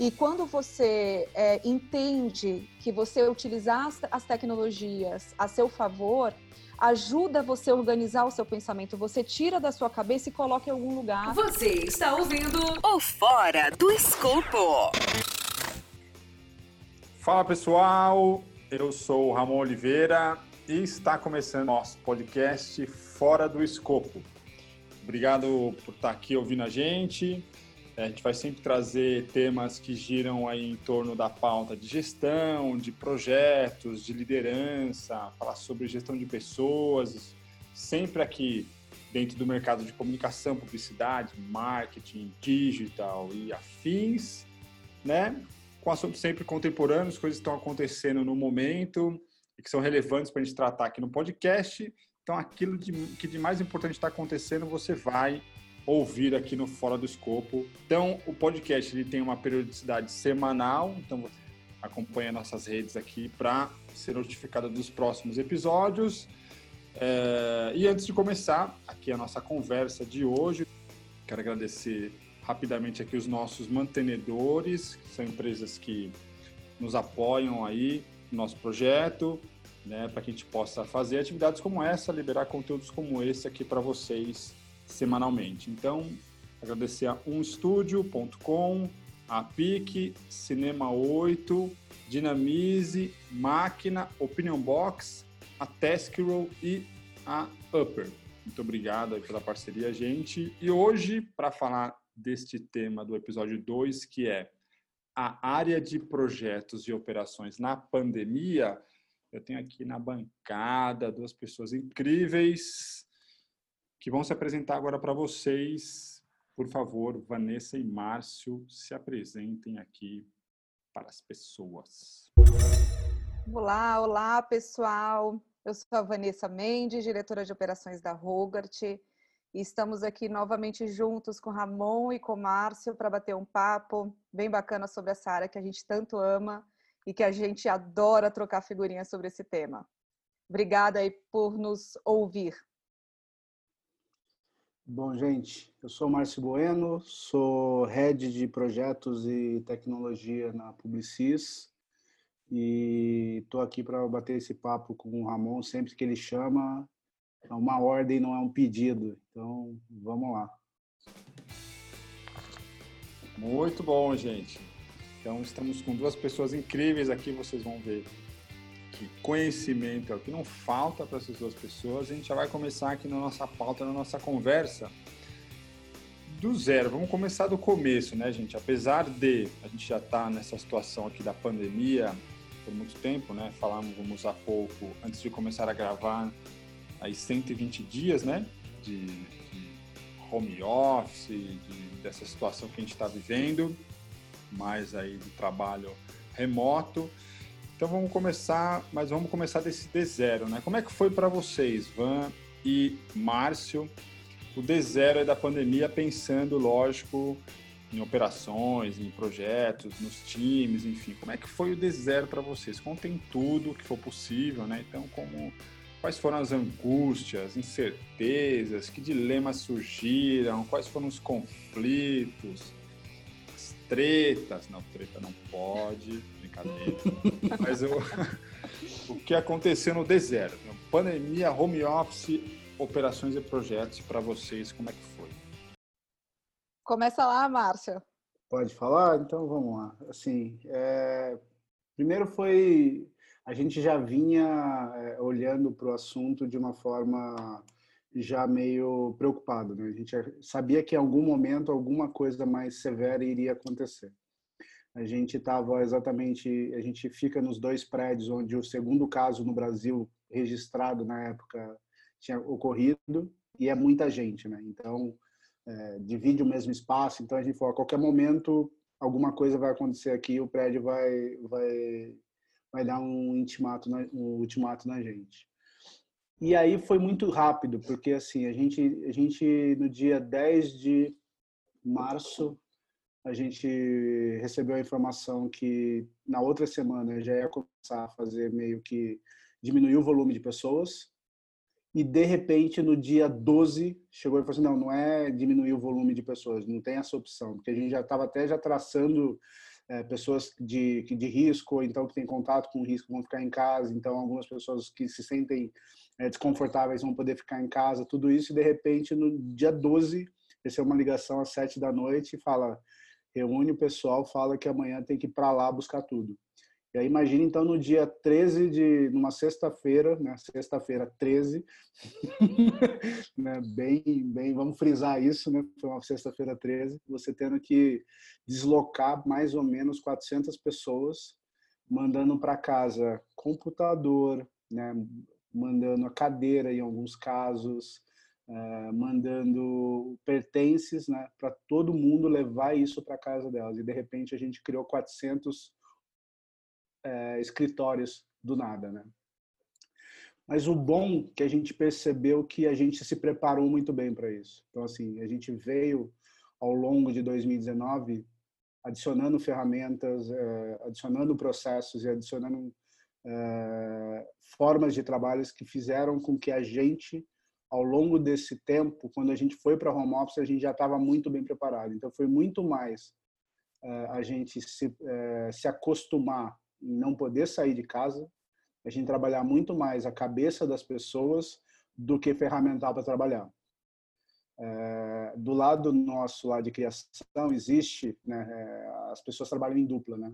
E quando você é, entende que você utilizar as, as tecnologias a seu favor, ajuda você a organizar o seu pensamento. Você tira da sua cabeça e coloca em algum lugar. Você está ouvindo o Fora do Escopo. Fala pessoal, eu sou o Ramon Oliveira e está começando nosso podcast Fora do Escopo. Obrigado por estar aqui ouvindo a gente. A gente vai sempre trazer temas que giram aí em torno da pauta de gestão, de projetos, de liderança, falar sobre gestão de pessoas, sempre aqui dentro do mercado de comunicação, publicidade, marketing, digital e afins, né? Com assuntos sempre contemporâneos, coisas que estão acontecendo no momento e que são relevantes para a gente tratar aqui no podcast. Então, aquilo de, que de mais importante está acontecendo, você vai ouvir aqui no Fora do Escopo. Então, o podcast ele tem uma periodicidade semanal, então você acompanha nossas redes aqui para ser notificado dos próximos episódios. É, e antes de começar aqui a nossa conversa de hoje, quero agradecer rapidamente aqui os nossos mantenedores, que são empresas que nos apoiam aí no nosso projeto, né, para que a gente possa fazer atividades como essa, liberar conteúdos como esse aqui para vocês semanalmente. Então, agradecer a umstudio.com, a PIC, Cinema 8, Dinamize, Máquina, Opinion Box, a Taskroll e a Upper. Muito obrigado pela parceria, gente. E hoje, para falar deste tema do episódio 2, que é a área de projetos e operações na pandemia, eu tenho aqui na bancada duas pessoas incríveis que vão se apresentar agora para vocês. Por favor, Vanessa e Márcio, se apresentem aqui para as pessoas. Olá, olá pessoal. Eu sou a Vanessa Mendes, diretora de operações da Rogart. E estamos aqui novamente juntos com Ramon e com Márcio para bater um papo bem bacana sobre essa área que a gente tanto ama e que a gente adora trocar figurinhas sobre esse tema. Obrigada aí por nos ouvir. Bom, gente, eu sou Márcio Bueno, sou head de projetos e tecnologia na Publicis e estou aqui para bater esse papo com o Ramon sempre que ele chama. É uma ordem, não é um pedido. Então, vamos lá. Muito bom, gente. Então, estamos com duas pessoas incríveis aqui, vocês vão ver que conhecimento é o que não falta para essas duas pessoas. A gente já vai começar aqui na nossa pauta, na nossa conversa do zero. Vamos começar do começo, né, gente? Apesar de a gente já estar tá nessa situação aqui da pandemia por muito tempo, né? Falamos há pouco, antes de começar a gravar, aí 120 dias, né? De, de home office, de, dessa situação que a gente está vivendo, mais aí de trabalho remoto. Então vamos começar, mas vamos começar desse D0, né? Como é que foi para vocês, Van e Márcio, o D0 da pandemia, pensando, lógico, em operações, em projetos, nos times, enfim. Como é que foi o D0 para vocês? Contem tudo que for possível, né? Então, como quais foram as angústias, incertezas, que dilemas surgiram, quais foram os conflitos, as tretas, não, treta não pode. Mas o, o que aconteceu no deserto? Pandemia, home office, operações e projetos para vocês, como é que foi? Começa lá, Márcia. Pode falar? Então vamos lá. Assim, é... primeiro foi a gente já vinha é, olhando para o assunto de uma forma já meio preocupado, né? A gente sabia que em algum momento alguma coisa mais severa iria acontecer. A gente estava exatamente, a gente fica nos dois prédios onde o segundo caso no Brasil registrado na época tinha ocorrido e é muita gente, né? Então é, divide o mesmo espaço. Então a gente falou, a qualquer momento alguma coisa vai acontecer aqui, o prédio vai vai vai dar um intimato, na, um ultimato na gente. E aí foi muito rápido, porque assim, a gente a gente no dia 10 de março a gente recebeu a informação que na outra semana já ia começar a fazer meio que diminuir o volume de pessoas. E de repente, no dia 12, chegou e falou assim: não, não é diminuir o volume de pessoas, não tem essa opção, porque a gente já estava até já traçando é, pessoas de, de risco, ou então que têm contato com risco vão ficar em casa, então algumas pessoas que se sentem é, desconfortáveis vão poder ficar em casa, tudo isso, e de repente no dia 12 recebeu uma ligação às 7 da noite e fala, reúne o pessoal, fala que amanhã tem que ir para lá buscar tudo. E aí imagina então no dia 13 de numa sexta-feira, né, sexta-feira 13, né, bem, bem, vamos frisar isso, né, foi uma sexta-feira 13, você tendo que deslocar mais ou menos 400 pessoas, mandando para casa computador, né, mandando a cadeira em alguns casos, uh, mandando pertences, né, para todo mundo levar isso para casa delas. E de repente a gente criou 400 é, escritórios do nada, né? Mas o bom que a gente percebeu que a gente se preparou muito bem para isso. Então, assim, a gente veio ao longo de 2019 adicionando ferramentas, é, adicionando processos e adicionando é, formas de trabalhos que fizeram com que a gente, ao longo desse tempo, quando a gente foi para home office, a gente já estava muito bem preparado. Então, foi muito mais é, a gente se, é, se acostumar em não poder sair de casa, a gente trabalhar muito mais a cabeça das pessoas do que ferramental para trabalhar. É, do lado nosso lá de criação existe, né, as pessoas trabalham em dupla, né?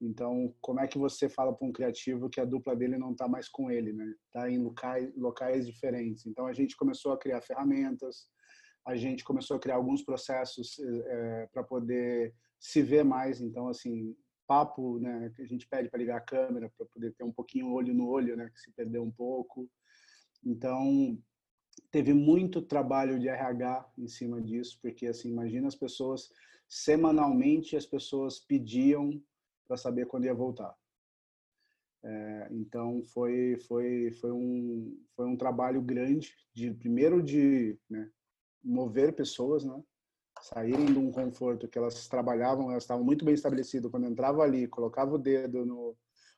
Então, como é que você fala para um criativo que a dupla dele não está mais com ele, né? Está em locais, locais diferentes. Então, a gente começou a criar ferramentas, a gente começou a criar alguns processos é, para poder se ver mais. Então, assim, papo, né, que a gente pede para ligar a câmera para poder ter um pouquinho olho no olho, né, que se perdeu um pouco. Então, teve muito trabalho de RH em cima disso, porque assim, imagina as pessoas semanalmente as pessoas pediam para saber quando ia voltar. É, então foi foi foi um foi um trabalho grande de primeiro de né, mover pessoas, né, saírem de um conforto que elas trabalhavam, elas estavam muito bem estabelecidas quando entrava ali, colocava o dedo no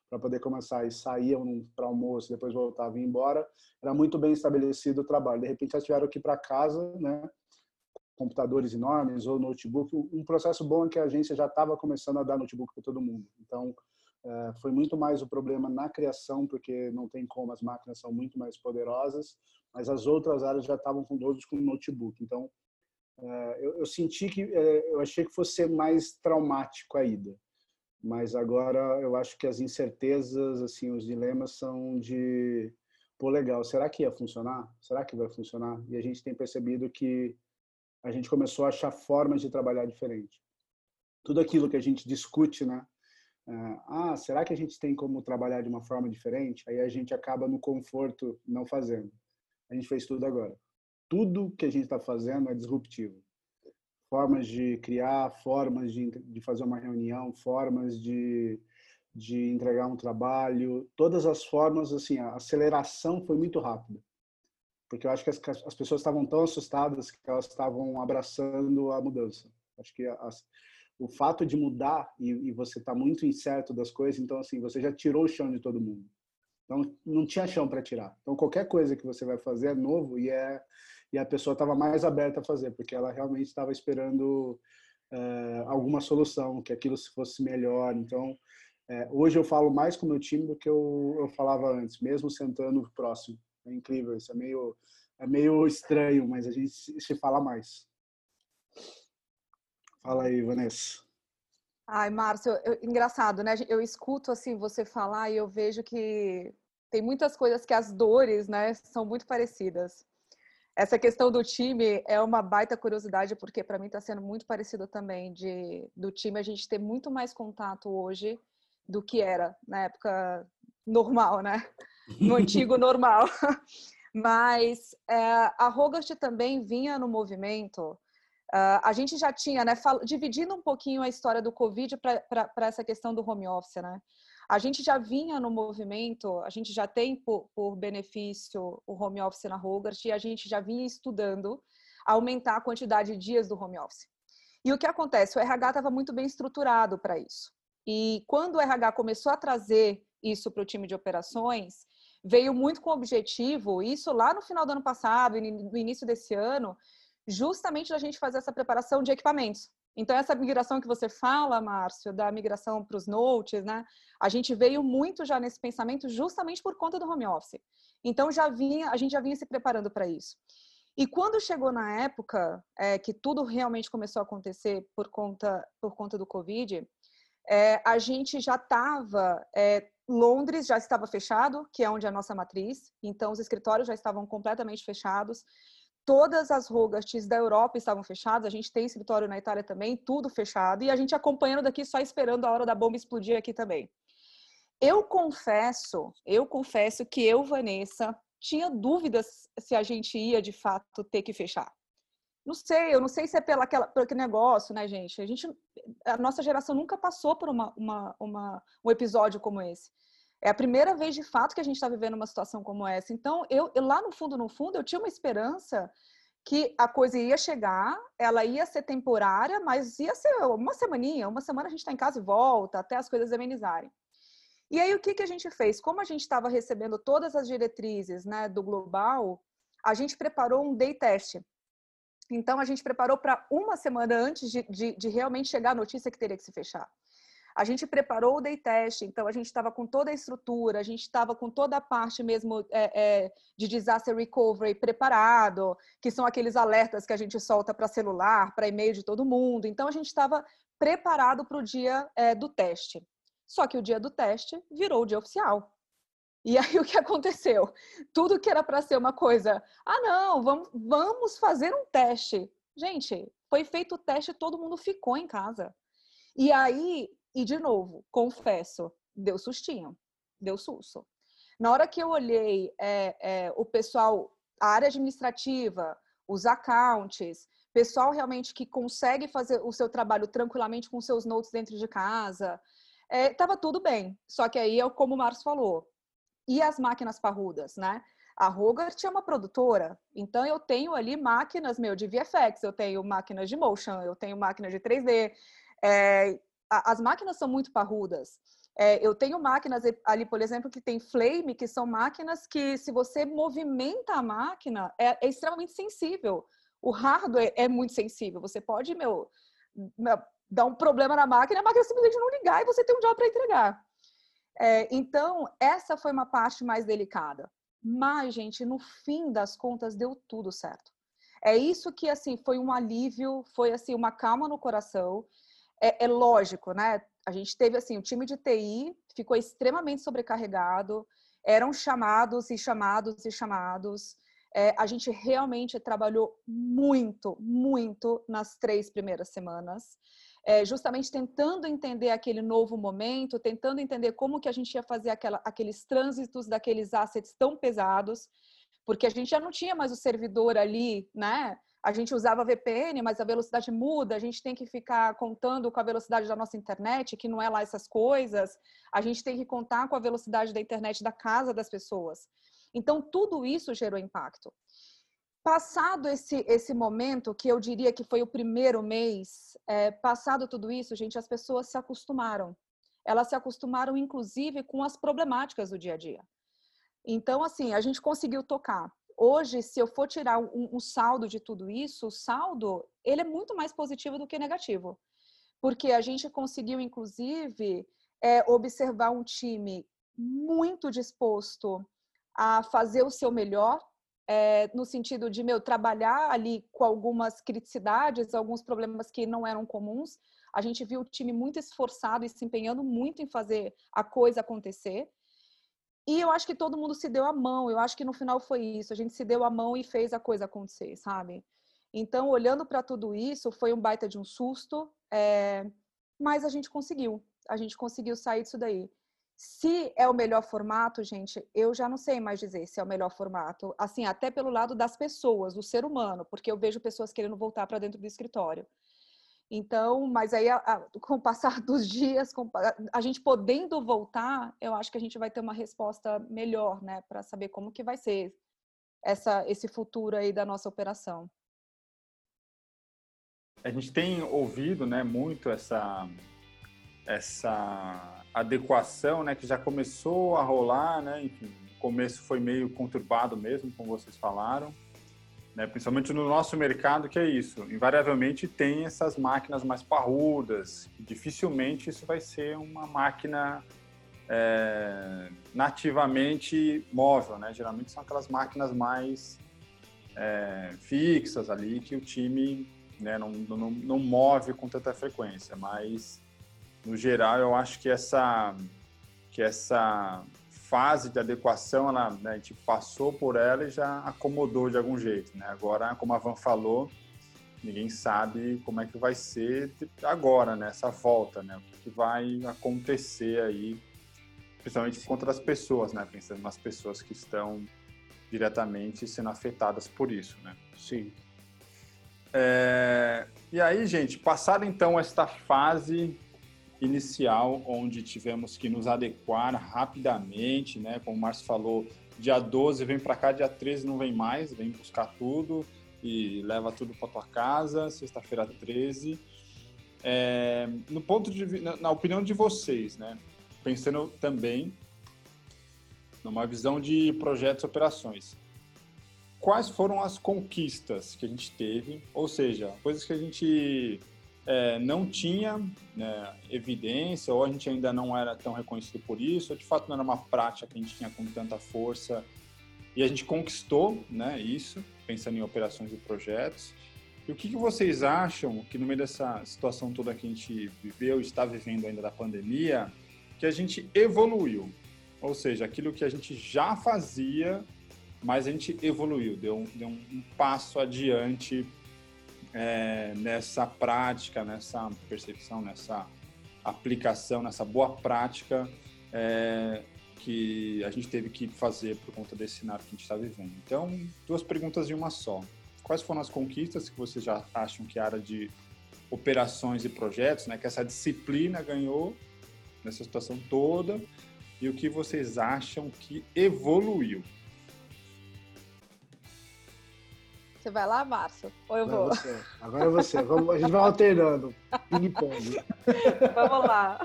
para poder começar e saíam para almoço, depois voltavam e embora, era muito bem estabelecido o trabalho. De repente elas tiveram que ir para casa, né? Computadores enormes ou notebook. Um processo bom é que a agência já estava começando a dar notebook para todo mundo. Então, eh, foi muito mais o problema na criação, porque não tem como, as máquinas são muito mais poderosas, mas as outras áreas já estavam com todos com notebook. Então, é, eu, eu, senti que é, eu achei que fosse mais traumático a ida, mas agora eu acho que as incertezas, assim, os dilemas são de pô, legal, será que ia funcionar? Será que vai funcionar? E a gente tem percebido que a gente começou a achar formas de trabalhar diferente. Tudo aquilo que a gente discute, né? É, ah, será que a gente tem como trabalhar de uma forma diferente? Aí a gente acaba no conforto não fazendo. A gente fez tudo agora tudo que a gente está fazendo é disruptivo. Formas de criar, formas de, de fazer uma reunião, formas de, de entregar um trabalho, todas as formas, assim, a aceleração foi muito rápida. Porque eu acho que as, as pessoas estavam tão assustadas que elas estavam abraçando a mudança. Acho que as, o fato de mudar e, e você está muito incerto das coisas, então, assim, você já tirou o chão de todo mundo. Então, não tinha chão para tirar. Então, qualquer coisa que você vai fazer é novo e é e a pessoa estava mais aberta a fazer, porque ela realmente estava esperando uh, alguma solução, que aquilo fosse melhor. Então, uh, hoje eu falo mais com o meu time do que eu, eu falava antes, mesmo sentando próximo. É incrível, isso é meio, é meio estranho, mas a gente se fala mais. Fala aí, Vanessa. Ai, Márcio, eu, engraçado, né? Eu escuto assim você falar e eu vejo que tem muitas coisas que as dores, né, são muito parecidas. Essa questão do time é uma baita curiosidade, porque para mim está sendo muito parecido também de do time a gente ter muito mais contato hoje do que era na época normal, né? No antigo normal. Mas é, a Rogart também vinha no movimento. Uh, a gente já tinha, né, dividindo um pouquinho a história do Covid para essa questão do home office, né? A gente já vinha no movimento, a gente já tem por, por benefício o home office na Rogart e a gente já vinha estudando aumentar a quantidade de dias do home office. E o que acontece? O RH estava muito bem estruturado para isso. E quando o RH começou a trazer isso para o time de operações, veio muito com o objetivo, isso lá no final do ano passado no início desse ano, justamente da gente fazer essa preparação de equipamentos. Então, essa migração que você fala, Márcio, da migração para os notes, né? A gente veio muito já nesse pensamento justamente por conta do home office. Então, já vinha, a gente já vinha se preparando para isso. E quando chegou na época é, que tudo realmente começou a acontecer por conta, por conta do Covid, é, a gente já estava. É, Londres já estava fechado, que é onde é a nossa matriz, então os escritórios já estavam completamente fechados. Todas as Rogarts da Europa estavam fechadas, a gente tem escritório na Itália também, tudo fechado, e a gente acompanhando daqui só esperando a hora da bomba explodir aqui também. Eu confesso, eu confesso que eu, Vanessa, tinha dúvidas se a gente ia de fato ter que fechar. Não sei, eu não sei se é pela aquela, pelo aquele negócio, né, gente? A gente, a nossa geração nunca passou por uma, uma, uma, um episódio como esse. É a primeira vez de fato que a gente está vivendo uma situação como essa. Então, eu, eu, lá no fundo, no fundo, eu tinha uma esperança que a coisa ia chegar, ela ia ser temporária, mas ia ser uma semaninha, uma semana a gente está em casa e volta, até as coisas amenizarem. E aí, o que, que a gente fez? Como a gente estava recebendo todas as diretrizes né, do global, a gente preparou um day test. Então, a gente preparou para uma semana antes de, de, de, realmente chegar a notícia que teria que se fechar. A gente preparou o day test, então a gente estava com toda a estrutura, a gente estava com toda a parte mesmo é, é, de disaster recovery preparado, que são aqueles alertas que a gente solta para celular, para e-mail de todo mundo. Então, a gente estava preparado para o dia é, do teste. Só que o dia do teste virou o dia oficial. E aí o que aconteceu? Tudo que era para ser uma coisa, ah não, vamos, vamos fazer um teste. Gente, foi feito o teste, todo mundo ficou em casa. E aí, e de novo, confesso, deu sustinho, deu susto. Na hora que eu olhei é, é, o pessoal, a área administrativa, os accounts, pessoal realmente que consegue fazer o seu trabalho tranquilamente com seus notes dentro de casa, estava é, tudo bem. Só que aí é como o Marcos falou. E as máquinas parrudas, né? A Rogart é uma produtora, então eu tenho ali máquinas, meu, de VFX, eu tenho máquinas de motion, eu tenho máquinas de 3D. É, as máquinas são muito parrudas. É, eu tenho máquinas ali, por exemplo, que tem flame, que são máquinas que, se você movimenta a máquina, é, é extremamente sensível. O hardware é muito sensível. Você pode, meu, meu dá um problema na máquina, a máquina simplesmente não ligar e você tem um job para entregar. É, então, essa foi uma parte mais delicada. Mas, gente, no fim das contas, deu tudo certo. É isso que, assim, foi um alívio, foi, assim, uma calma no coração. É, é lógico, né? A gente teve, assim, o time de TI ficou extremamente sobrecarregado, eram chamados e chamados e chamados. É, a gente realmente trabalhou muito, muito nas três primeiras semanas é, justamente tentando entender aquele novo momento, tentando entender como que a gente ia fazer aquela, aqueles trânsitos daqueles assets tão pesados, porque a gente já não tinha mais o servidor ali, né? A gente usava VPN, mas a velocidade muda, a gente tem que ficar contando com a velocidade da nossa internet, que não é lá essas coisas, a gente tem que contar com a velocidade da internet da casa das pessoas. Então, tudo isso gerou impacto. Passado esse, esse momento, que eu diria que foi o primeiro mês, é, passado tudo isso, gente, as pessoas se acostumaram. Elas se acostumaram, inclusive, com as problemáticas do dia a dia. Então, assim, a gente conseguiu tocar. Hoje, se eu for tirar um, um saldo de tudo isso, o saldo, ele é muito mais positivo do que negativo. Porque a gente conseguiu, inclusive, é, observar um time muito disposto a fazer o seu melhor é, no sentido de meu trabalhar ali com algumas criticidades, alguns problemas que não eram comuns. A gente viu o time muito esforçado e se empenhando muito em fazer a coisa acontecer. E eu acho que todo mundo se deu a mão. Eu acho que no final foi isso. A gente se deu a mão e fez a coisa acontecer, sabe? Então, olhando para tudo isso, foi um baita de um susto, é... mas a gente conseguiu. A gente conseguiu sair disso daí. Se é o melhor formato, gente, eu já não sei mais dizer se é o melhor formato. Assim, até pelo lado das pessoas, do ser humano, porque eu vejo pessoas querendo voltar para dentro do escritório. Então, mas aí, a, a, com o passar dos dias, com, a gente podendo voltar, eu acho que a gente vai ter uma resposta melhor, né, para saber como que vai ser essa, esse futuro aí da nossa operação. A gente tem ouvido, né, muito essa essa adequação, né, que já começou a rolar, né, enfim, o começo foi meio conturbado mesmo, como vocês falaram, né? principalmente no nosso mercado, que é isso. Invariavelmente tem essas máquinas mais parrudas. Dificilmente isso vai ser uma máquina é, nativamente móvel, né? Geralmente são aquelas máquinas mais é, fixas ali que o time né, não, não, não move com tanta frequência. Mas no geral eu acho que essa que essa fase de adequação, ela, né, a gente passou por ela e já acomodou de algum jeito. Né? Agora, como a Van falou, ninguém sabe como é que vai ser agora, nessa né, volta, né? O que vai acontecer aí, principalmente contra as pessoas, né? Pensando nas pessoas que estão diretamente sendo afetadas por isso, né? Sim. É... E aí, gente, passada então esta fase inicial, onde tivemos que nos adequar rapidamente, né? Como o Márcio falou, dia 12 vem para cá, dia 13 não vem mais, vem buscar tudo e leva tudo para tua casa, sexta-feira 13. É, no ponto de na, na opinião de vocês, né? Pensando também numa visão de projetos e operações. Quais foram as conquistas que a gente teve? Ou seja, coisas que a gente é, não tinha né, evidência, ou a gente ainda não era tão reconhecido por isso, ou de fato não era uma prática que a gente tinha com tanta força, e a gente conquistou né, isso, pensando em operações e projetos. E o que, que vocês acham que no meio dessa situação toda que a gente viveu, está vivendo ainda da pandemia, que a gente evoluiu? Ou seja, aquilo que a gente já fazia, mas a gente evoluiu, deu, deu um, um passo adiante é, nessa prática, nessa percepção, nessa aplicação, nessa boa prática é, que a gente teve que fazer por conta desse cenário que a gente está vivendo. Então, duas perguntas em uma só. Quais foram as conquistas que vocês já acham que a área de operações e projetos, né, que essa disciplina ganhou nessa situação toda e o que vocês acham que evoluiu? Você vai lá, Márcio? Ou eu vou? Você. Agora é você. Vamos, a gente vai alternando. Ping-pong. Vamos lá.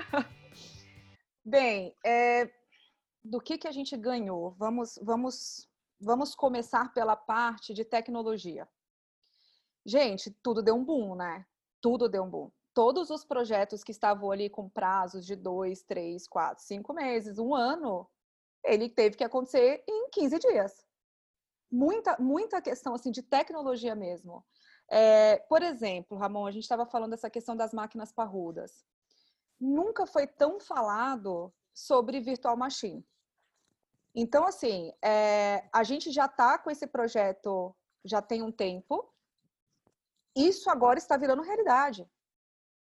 Bem, é, do que, que a gente ganhou? Vamos, vamos, vamos começar pela parte de tecnologia. Gente, tudo deu um boom, né? Tudo deu um boom. Todos os projetos que estavam ali com prazos de dois, três, quatro, cinco meses, um ano, ele teve que acontecer em 15 dias muita, muita questão assim de tecnologia mesmo. É, por exemplo, Ramon, a gente estava falando dessa questão das máquinas parrudas. Nunca foi tão falado sobre virtual machine. Então, assim, é, a gente já está com esse projeto já tem um tempo. Isso agora está virando realidade.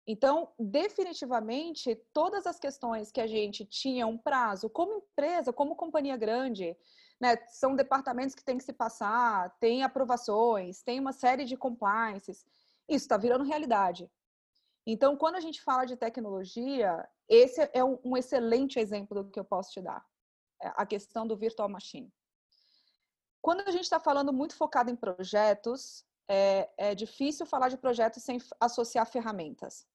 Então, definitivamente, todas as questões que a gente tinha um prazo, como empresa, como companhia grande, né, são departamentos que têm que se passar, tem aprovações, tem uma série de compliances. Isso está virando realidade. Então, quando a gente fala de tecnologia, esse é um, excelente exemplo do que eu posso te dar. É a questão do virtual machine. Quando a gente está falando muito focado em projetos, é, é difícil falar de projetos sem associar ferramentas.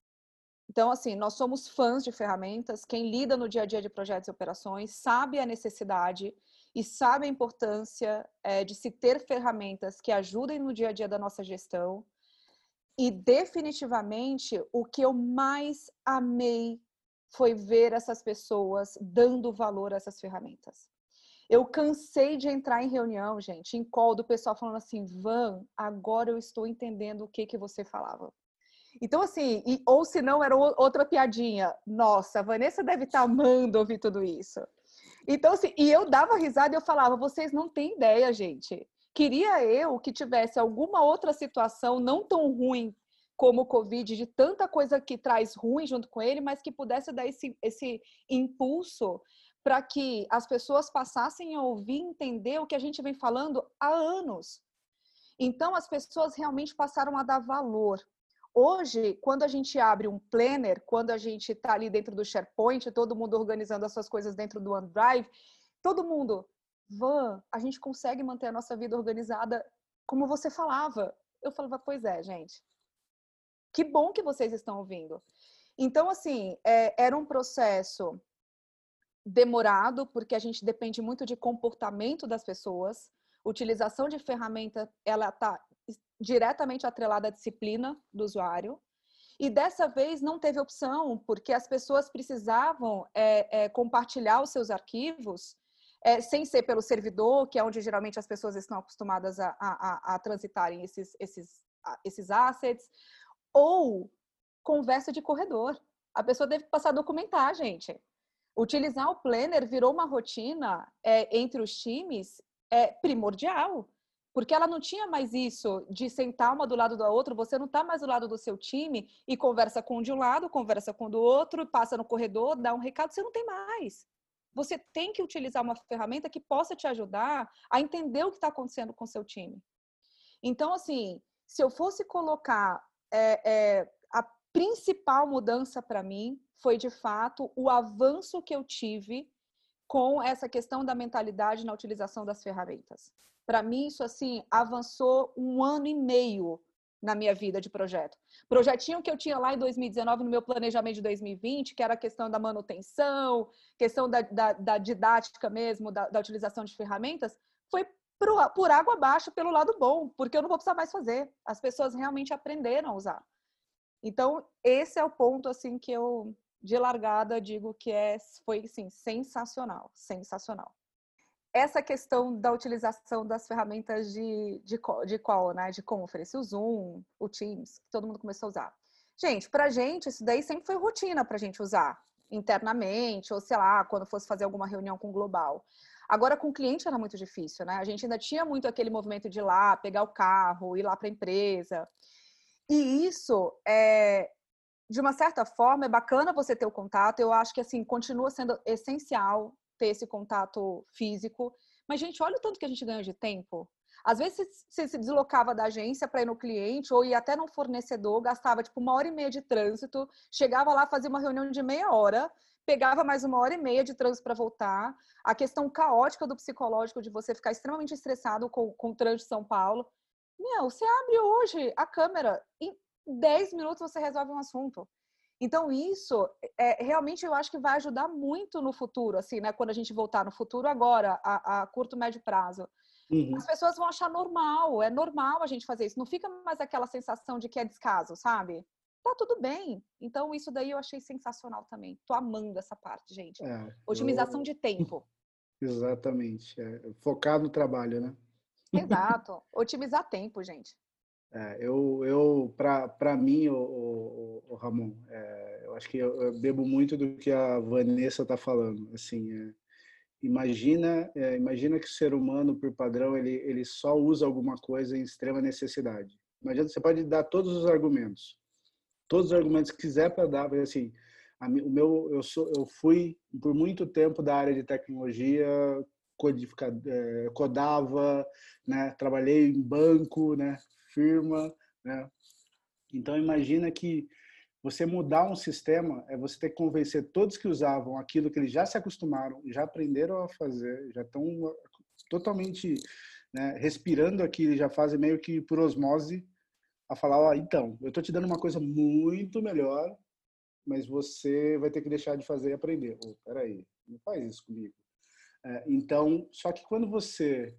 Então, assim, nós somos fãs de ferramentas. Quem lida no dia a dia de projetos e operações sabe a necessidade e sabe a importância é, de se ter ferramentas que ajudem no dia a dia da nossa gestão. E definitivamente o que eu mais amei foi ver essas pessoas dando valor a essas ferramentas. Eu cansei de entrar em reunião, gente, em call do pessoal falando assim, Van, agora eu estou entendendo o que que você falava. Então, assim, e, ou se não, era outra piadinha. Nossa, a Vanessa deve estar amando ouvir tudo isso. Então, assim, e eu dava risada e eu falava, vocês não têm ideia, gente. Queria eu que tivesse alguma outra situação não tão ruim como o Covid, de tanta coisa que traz ruim junto com ele, mas que pudesse dar esse, esse impulso para que as pessoas passassem a ouvir, entender o que a gente vem falando há anos. Então, as pessoas realmente passaram a dar valor. Hoje, quando a gente abre um planner, quando a gente está ali dentro do SharePoint, todo mundo organizando as suas coisas dentro do OneDrive, todo mundo, Van, a gente consegue manter a nossa vida organizada como você falava. Eu falava, pois é, gente. Que bom que vocês estão ouvindo. Então, assim, é, era um processo demorado, porque a gente depende muito de comportamento das pessoas. Utilização de ferramenta, ela está diretamente atrelada à disciplina do usuário. E dessa vez não teve opção, porque as pessoas precisavam é, é, compartilhar os seus arquivos é, sem ser pelo servidor, que é onde geralmente as pessoas estão acostumadas a, a, a transitarem esses, esses, esses assets, ou conversa de corredor. A pessoa deve passar a documentar, gente. Utilizar o planner virou uma rotina é, entre os times é primordial porque ela não tinha mais isso de sentar uma do lado da outra, você não está mais do lado do seu time e conversa com um de um lado, conversa com o do outro, passa no corredor, dá um recado, você não tem mais. Você tem que utilizar uma ferramenta que possa te ajudar a entender o que está acontecendo com o seu time. Então, assim, se eu fosse colocar é, é, a principal mudança para mim foi de fato o avanço que eu tive com essa questão da mentalidade na utilização das ferramentas. Para mim, isso assim avançou um ano e meio na minha vida de projeto. Projetinho que eu tinha lá em 2019, no meu planejamento de 2020, que era a questão da manutenção, questão da, da, da didática mesmo, da, da, utilização de ferramentas, foi por, por água abaixo pelo lado bom, porque eu não vou precisar mais fazer. As pessoas realmente aprenderam a usar. Então, esse é o ponto assim que eu, de largada, digo que é, foi sim, sensacional, sensacional essa questão da utilização das ferramentas de, de, de call, né? De conference, o Zoom, o Teams, que todo mundo começou a usar. Gente, pra gente, isso daí sempre foi rotina pra gente usar internamente, ou sei lá, quando fosse fazer alguma reunião com o global. Agora, com o cliente era muito difícil, né? A gente ainda tinha muito aquele movimento de ir lá, pegar o carro, ir lá para a empresa. E isso, é, de uma certa forma, é bacana você ter o contato. Eu acho que, assim, continua sendo essencial ter esse contato físico. Mas, gente, olha o tanto que a gente ganha de tempo. Às vezes você se deslocava da agência para ir no cliente ou ia até no fornecedor, gastava tipo uma hora e meia de trânsito, chegava lá, fazia uma reunião de meia hora, pegava mais uma hora e meia de trânsito para voltar. A questão caótica do psicológico de você ficar extremamente estressado com, com o trânsito de São Paulo. Meu, você abre hoje a câmera, em 10 minutos você resolve um assunto. Então, isso é, realmente eu acho que vai ajudar muito no futuro, assim, né? Quando a gente voltar no futuro agora, a, a curto, médio prazo. Uhum. As pessoas vão achar normal, é normal a gente fazer isso. Não fica mais aquela sensação de que é descaso, sabe? Tá tudo bem. Então, isso daí eu achei sensacional também. Tô amando essa parte, gente. É, Otimização eu... de tempo. Exatamente. É, focar no trabalho, né? Exato. Otimizar tempo, gente. É, eu, eu para mim, o, o, o Ramon, é, eu acho que eu, eu, bebo muito do que a Vanessa está falando. Assim, é, imagina, é, imagina que o ser humano, por padrão, ele, ele só usa alguma coisa em extrema necessidade. Imagina, você pode dar todos os argumentos, todos os argumentos que quiser para dar, mas assim, a, o meu, eu sou, eu fui por muito tempo da área de tecnologia codifica, é, codava, né? Trabalhei em banco, né? Firma, né? Então imagina que você mudar um sistema é você ter que convencer todos que usavam aquilo que eles já se acostumaram, já aprenderam a fazer, já estão totalmente né, respirando aquilo, já fazem meio que por osmose a falar, ó, oh, então, eu estou te dando uma coisa muito melhor, mas você vai ter que deixar de fazer e aprender. Oh, peraí, não faz isso comigo. É, então, só que quando você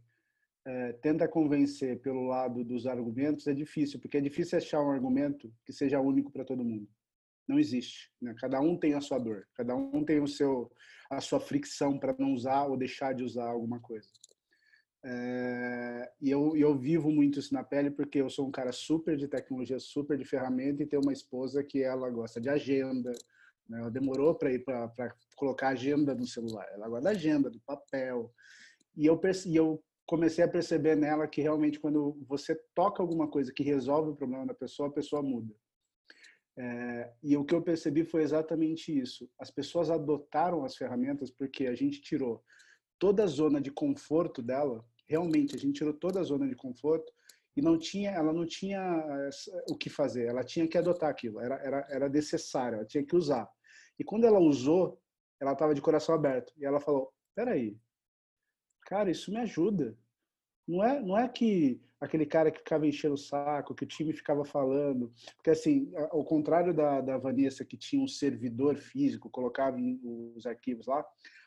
é, tenta convencer pelo lado dos argumentos é difícil, porque é difícil achar um argumento que seja único para todo mundo. Não existe. Né? Cada um tem a sua dor, cada um tem o seu, a sua fricção para não usar ou deixar de usar alguma coisa. É, e eu, eu vivo muito isso na pele porque eu sou um cara super de tecnologia, super de ferramenta e tenho uma esposa que ela gosta de agenda. Né? Ela demorou para ir para colocar agenda no celular. Ela gosta da agenda, do papel. E eu, e eu comecei a perceber nela que realmente quando você toca alguma coisa que resolve o problema da pessoa, a pessoa muda. É, e o que eu percebi foi exatamente isso. As pessoas adotaram as ferramentas porque a gente tirou toda a zona de conforto dela. Realmente, a gente tirou toda a zona de conforto e não tinha, ela não tinha o que fazer. Ela tinha que adotar aquilo. Era, era, era necessário. Ela tinha que usar. E quando ela usou, ela estava de coração aberto e ela falou: "Peraí, cara, isso me ajuda. Não é, não é que aquele cara que ficava enchendo o saco, que o time ficava falando. Porque, assim, ao contrário da, da Vanessa, que tinha um servidor físico, colocava os arquivos lá,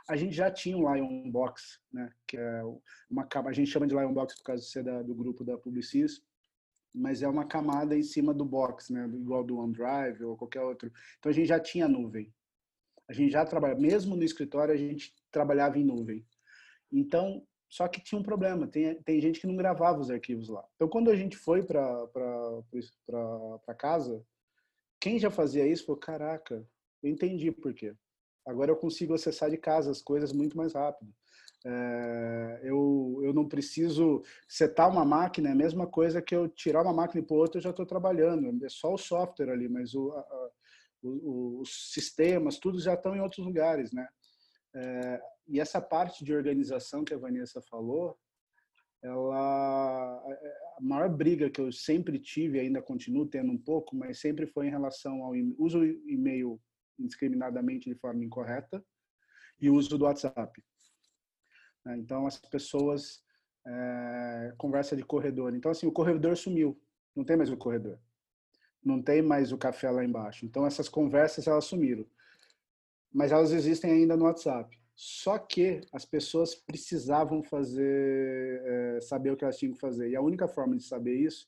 a gente já tinha um Lion Box, né? Que é uma a gente chama de Lion Box por causa de ser da, do grupo da Publicis, mas é uma camada em cima do box, né? Igual do OneDrive ou qualquer outro. Então a gente já tinha nuvem. A gente já trabalhava, mesmo no escritório, a gente trabalhava em nuvem. Então, só que tinha um problema, tem, tem gente que não gravava os arquivos lá. Então, quando a gente foi para casa, quem já fazia isso falou: caraca, eu entendi por quê. Agora eu consigo acessar de casa as coisas muito mais rápido. É, eu, eu não preciso setar uma máquina, é a mesma coisa que eu tirar uma máquina para outra, eu já estou trabalhando. É só o software ali, mas o, a, o, os sistemas, tudo já estão em outros lugares, né? É, e essa parte de organização que a Vanessa falou, ela a maior briga que eu sempre tive, ainda continuo tendo um pouco, mas sempre foi em relação ao uso e-mail indiscriminadamente de forma incorreta e uso do WhatsApp. Né? Então as pessoas é, conversa de corredor. Então assim o corredor sumiu, não tem mais o corredor, não tem mais o café lá embaixo. Então essas conversas elas sumiram, mas elas existem ainda no WhatsApp. Só que as pessoas precisavam fazer, é, saber o que elas tinham que fazer. E a única forma de saber isso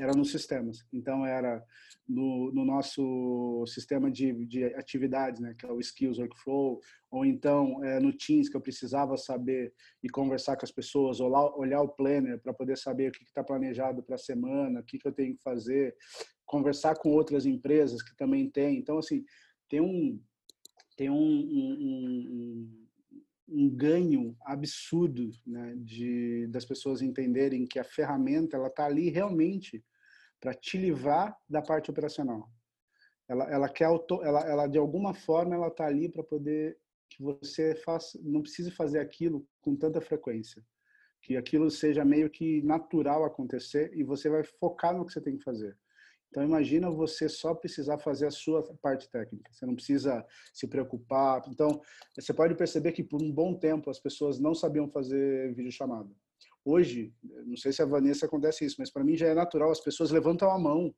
era nos sistemas. Então, era no, no nosso sistema de, de, atividades, né, que é o Skills Workflow, ou então é, no Teams, que eu precisava saber e conversar com as pessoas, olhar, olhar o planner para poder saber o que está planejado para a semana, o que, que eu tenho que fazer, conversar com outras empresas que também têm. Então, assim, tem um, tem um, um, um ganho absurdo né, de das pessoas entenderem que a ferramenta ela está ali realmente para te livrar da parte operacional. Ela, ela quer auto, ela, ela de alguma forma ela está ali para poder que você faça, não precise fazer aquilo com tanta frequência, que aquilo seja meio que natural acontecer e você vai focar no que você tem que fazer. Então imagina você só precisar fazer a sua parte técnica. Você não precisa se preocupar. Então você pode perceber que por um bom tempo as pessoas não sabiam fazer videochamada. Hoje, não sei se a Vanessa acontece isso, mas para mim já é natural. As pessoas levantam a mão.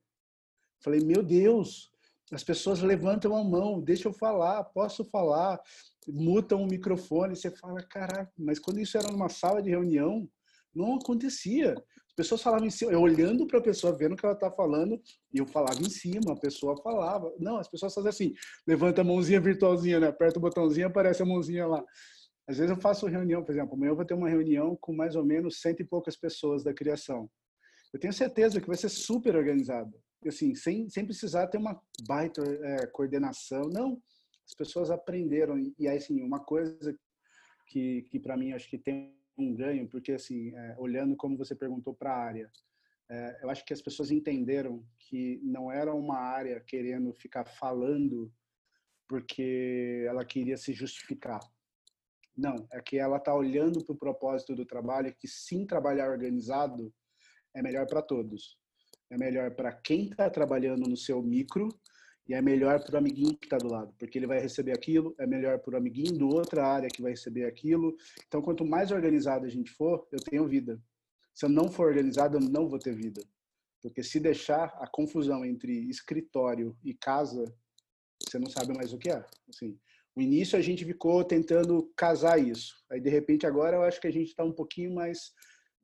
Falei, meu Deus, as pessoas levantam a mão, deixa eu falar, posso falar, mutam o microfone. Você fala, caraca, mas quando isso era numa sala de reunião, não acontecia pessoas falavam em cima, eu olhando para a pessoa, vendo o que ela está falando, e eu falava em cima, a pessoa falava. Não, as pessoas fazem assim, levanta a mãozinha virtualzinha, né? aperta o botãozinho, aparece a mãozinha lá. Às vezes eu faço reunião, por exemplo, amanhã eu vou ter uma reunião com mais ou menos cento e poucas pessoas da criação. Eu tenho certeza que vai ser super organizado, assim, sem, sem precisar ter uma baita é, coordenação. Não, as pessoas aprenderam. E, aí, assim, uma coisa que, que para mim acho que tem um ganho, porque assim, é, olhando como você perguntou para a área, é, eu acho que as pessoas entenderam que não era uma área querendo ficar falando porque ela queria se justificar. Não, é que ela está olhando para o propósito do trabalho, que sim trabalhar organizado é melhor para todos. É melhor para quem está trabalhando no seu micro e é melhor para o amiguinho que está do lado, porque ele vai receber aquilo, é melhor para o amiguinho do outra área que vai receber aquilo. Então, quanto mais organizado a gente for, eu tenho vida. Se eu não for organizado, eu não vou ter vida. Porque se deixar a confusão entre escritório e casa, você não sabe mais o que é. Assim, o início a gente ficou tentando casar isso. Aí, de repente, agora eu acho que a gente está um pouquinho mais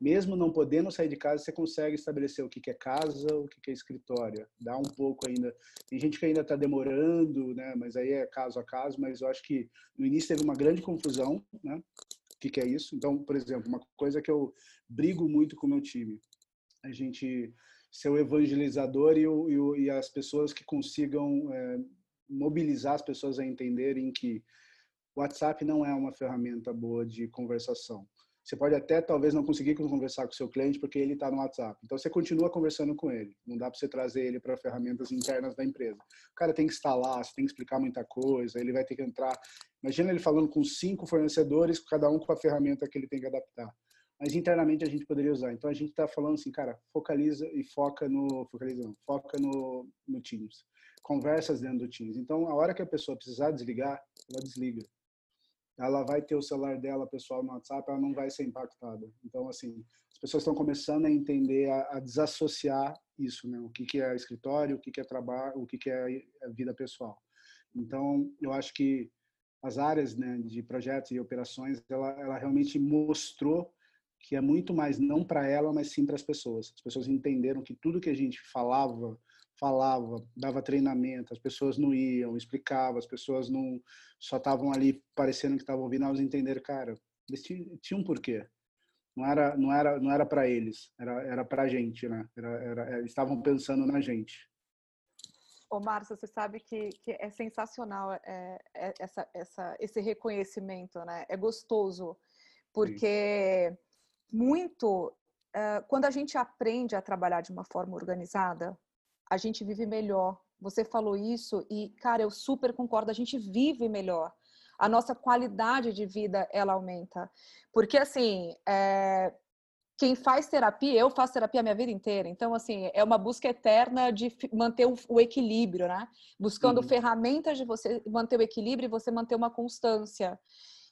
mesmo não podendo sair de casa, você consegue estabelecer o que é casa, o que é escritório. Dá um pouco ainda. Tem gente que ainda está demorando, né? Mas aí é caso a caso. Mas eu acho que no início teve uma grande confusão, né? O que é isso? Então, por exemplo, uma coisa que eu brigo muito com o meu time, a gente ser o evangelizador e, o, e, o, e as pessoas que consigam é, mobilizar as pessoas a entenderem que o WhatsApp não é uma ferramenta boa de conversação você pode até talvez não conseguir conversar com o seu cliente porque ele está no WhatsApp. Então você continua conversando com ele. Não dá para você trazer ele para ferramentas internas da empresa. O cara tem que instalar, você tem que explicar muita coisa, ele vai ter que entrar. Imagina ele falando com cinco fornecedores, cada um com a ferramenta que ele tem que adaptar. Mas internamente a gente poderia usar. Então a gente está falando assim, cara, focaliza e foca no, focaliza não, foca no, no Teams. Conversas dentro do Teams. Então a hora que a pessoa precisar desligar, ela desliga ela vai ter o celular dela pessoal no WhatsApp, ela não vai ser impactada. Então, assim, as pessoas estão começando a entender, a, a desassociar isso, né? O que, que é escritório, o que, que é trabalho, o que, que é vida pessoal. Então, eu acho que as áreas né, de projetos e operações, ela, ela realmente mostrou que é muito mais não para ela, mas sim para as pessoas. As pessoas entenderam que tudo que a gente falava, falava, dava treinamento, as pessoas não iam, explicava, as pessoas não só estavam ali parecendo que estavam ouvindo, elas entenderam, cara, eles tinham um porquê. Não era, não era, não era para eles, era, era para a gente, né? Era, era, eles estavam pensando na gente. Ô, Márcia, você sabe que, que é sensacional é, é, essa, essa, esse reconhecimento, né? É gostoso, porque Sim. muito, uh, quando a gente aprende a trabalhar de uma forma organizada, a gente vive melhor. Você falou isso e, cara, eu super concordo, a gente vive melhor. A nossa qualidade de vida, ela aumenta. Porque, assim, é, quem faz terapia, eu faço terapia a minha vida inteira, então, assim, é uma busca eterna de manter o, equilíbrio, né? Buscando uhum. ferramentas de você manter o equilíbrio e você manter uma constância.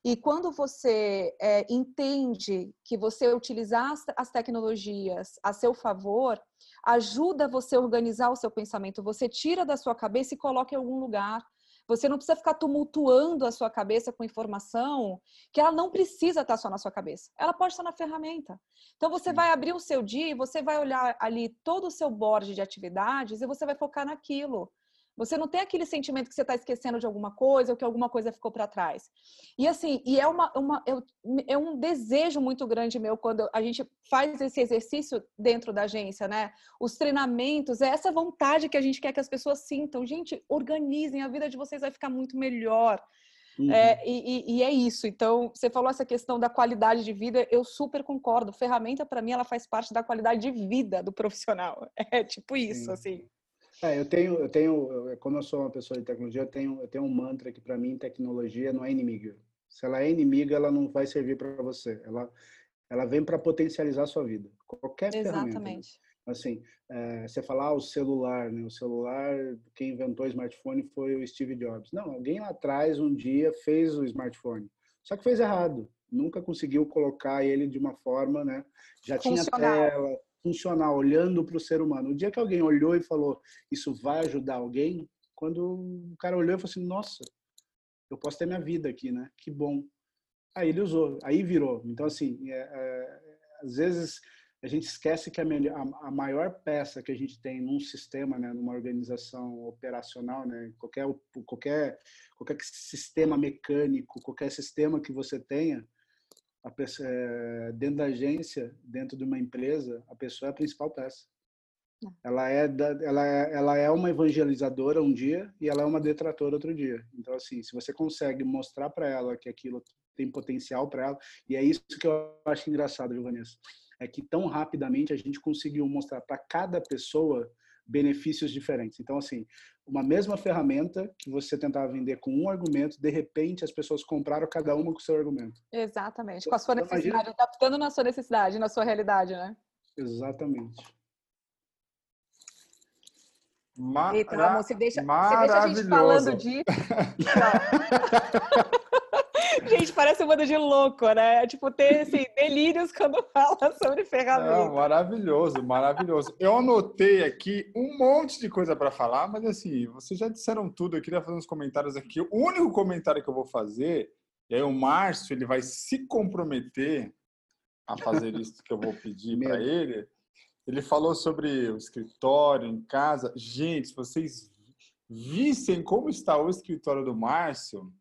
E quando você é, entende que você utilizar as, as tecnologias a seu favor, ajuda você a organizar o seu pensamento. Você tira da sua cabeça e coloca em algum lugar. Você não precisa ficar tumultuando a sua cabeça com informação que ela não precisa estar só na sua cabeça. Ela pode estar na ferramenta. Então você vai abrir o seu dia e você vai olhar ali todo o seu board de atividades e você vai focar naquilo. Você não tem aquele sentimento que você está esquecendo de alguma coisa ou que alguma coisa ficou para trás. E assim, e é, uma, uma, é um desejo muito grande meu quando a gente faz esse exercício dentro da agência, né? Os treinamentos, é essa vontade que a gente quer que as pessoas sintam. Gente, organizem, a vida de vocês vai ficar muito melhor. Uhum. É, e, e, é isso. Então, você falou essa questão da qualidade de vida, eu super concordo. Ferramenta, para mim, ela faz parte da qualidade de vida do profissional. É tipo isso, Sim. assim. É, eu tenho, eu tenho, como eu sou uma pessoa de tecnologia, eu tenho, eu tenho um mantra que para mim tecnologia não é inimiga. Se ela é inimiga, ela não vai servir para você. Ela, ela vem para potencializar a sua vida. Qualquer Exatamente. ferramenta. Assim, é, você falar ah, o celular, né? O celular, quem inventou o smartphone foi o Steve Jobs. Não, alguém lá atrás um dia fez o smartphone, só que fez errado. Nunca conseguiu colocar ele de uma forma, né? Já tinha tela, funcional, olhando para o ser humano. O dia que alguém olhou e falou, isso vai ajudar alguém, quando o cara olhou e falou assim, nossa, eu posso ter minha vida aqui, né? Que bom. Aí ele usou, aí virou. Então, assim, é, é, às vezes a gente esquece que a, melhor, a, maior peça que a gente tem num sistema, né, numa organização operacional, né, qualquer, qualquer, qualquer sistema mecânico, qualquer sistema que você tenha, pessoa, é, dentro da agência, dentro de uma empresa, a pessoa é a principal peça. É. Ela é, da, ela, é, ela é uma evangelizadora um dia e ela é uma detratora outro dia. Então, assim, se você consegue mostrar para ela que aquilo tem potencial para ela, e é isso que eu acho engraçado, viu, Vanessa? É que tão rapidamente a gente conseguiu mostrar para cada pessoa benefícios diferentes. Então, assim, uma mesma ferramenta que você tentava vender com um argumento, de repente as pessoas compraram cada uma com o seu argumento. Exatamente, com a sua necessidade, imagina... adaptando na sua necessidade, na sua realidade, né? Exatamente. Mara... Eita, Ramon, você deixa, você deixa a gente falando disso. Gente, parece um bando de louco, né? Tipo, ter assim, delírios quando fala sobre ferramentas. Não, maravilhoso, maravilhoso. Eu anotei aqui um monte de coisa para falar, mas assim, vocês já disseram tudo. Eu queria fazer uns comentários aqui. O único comentário que eu vou fazer, e aí o Márcio ele vai se comprometer a fazer isso que eu vou pedir para ele. Ele falou sobre o escritório em casa. Gente, se vocês vissem como está o escritório do Márcio,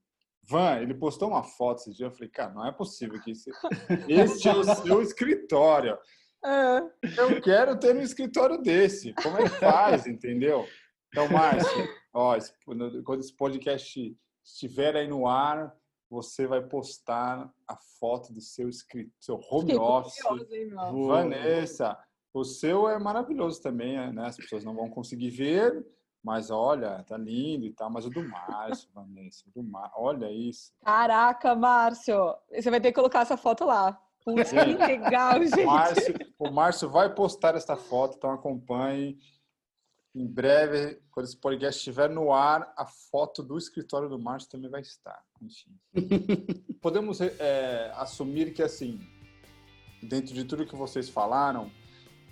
Van, ele postou uma foto esse dia. Eu falei, cara, não é possível que esse, esse é o seu escritório. É. Eu quero ter um escritório desse. Como é que faz, entendeu? Então, Márcio, ó, quando esse podcast estiver aí no ar, você vai postar a foto do seu escritório, seu home office. Curioso, hein, Vanessa, o seu é maravilhoso também, né? As pessoas não vão conseguir ver, mas olha, tá lindo e tal. Mas o do Márcio, Vanessa, do Mar... olha isso. Caraca, Márcio, você vai ter que colocar essa foto lá. Putz, que legal, gente. Márcio, o Márcio vai postar essa foto, então acompanhe. Em breve, quando esse podcast estiver no ar, a foto do escritório do Márcio também vai estar. Enfim. Podemos é, assumir que, assim, dentro de tudo que vocês falaram,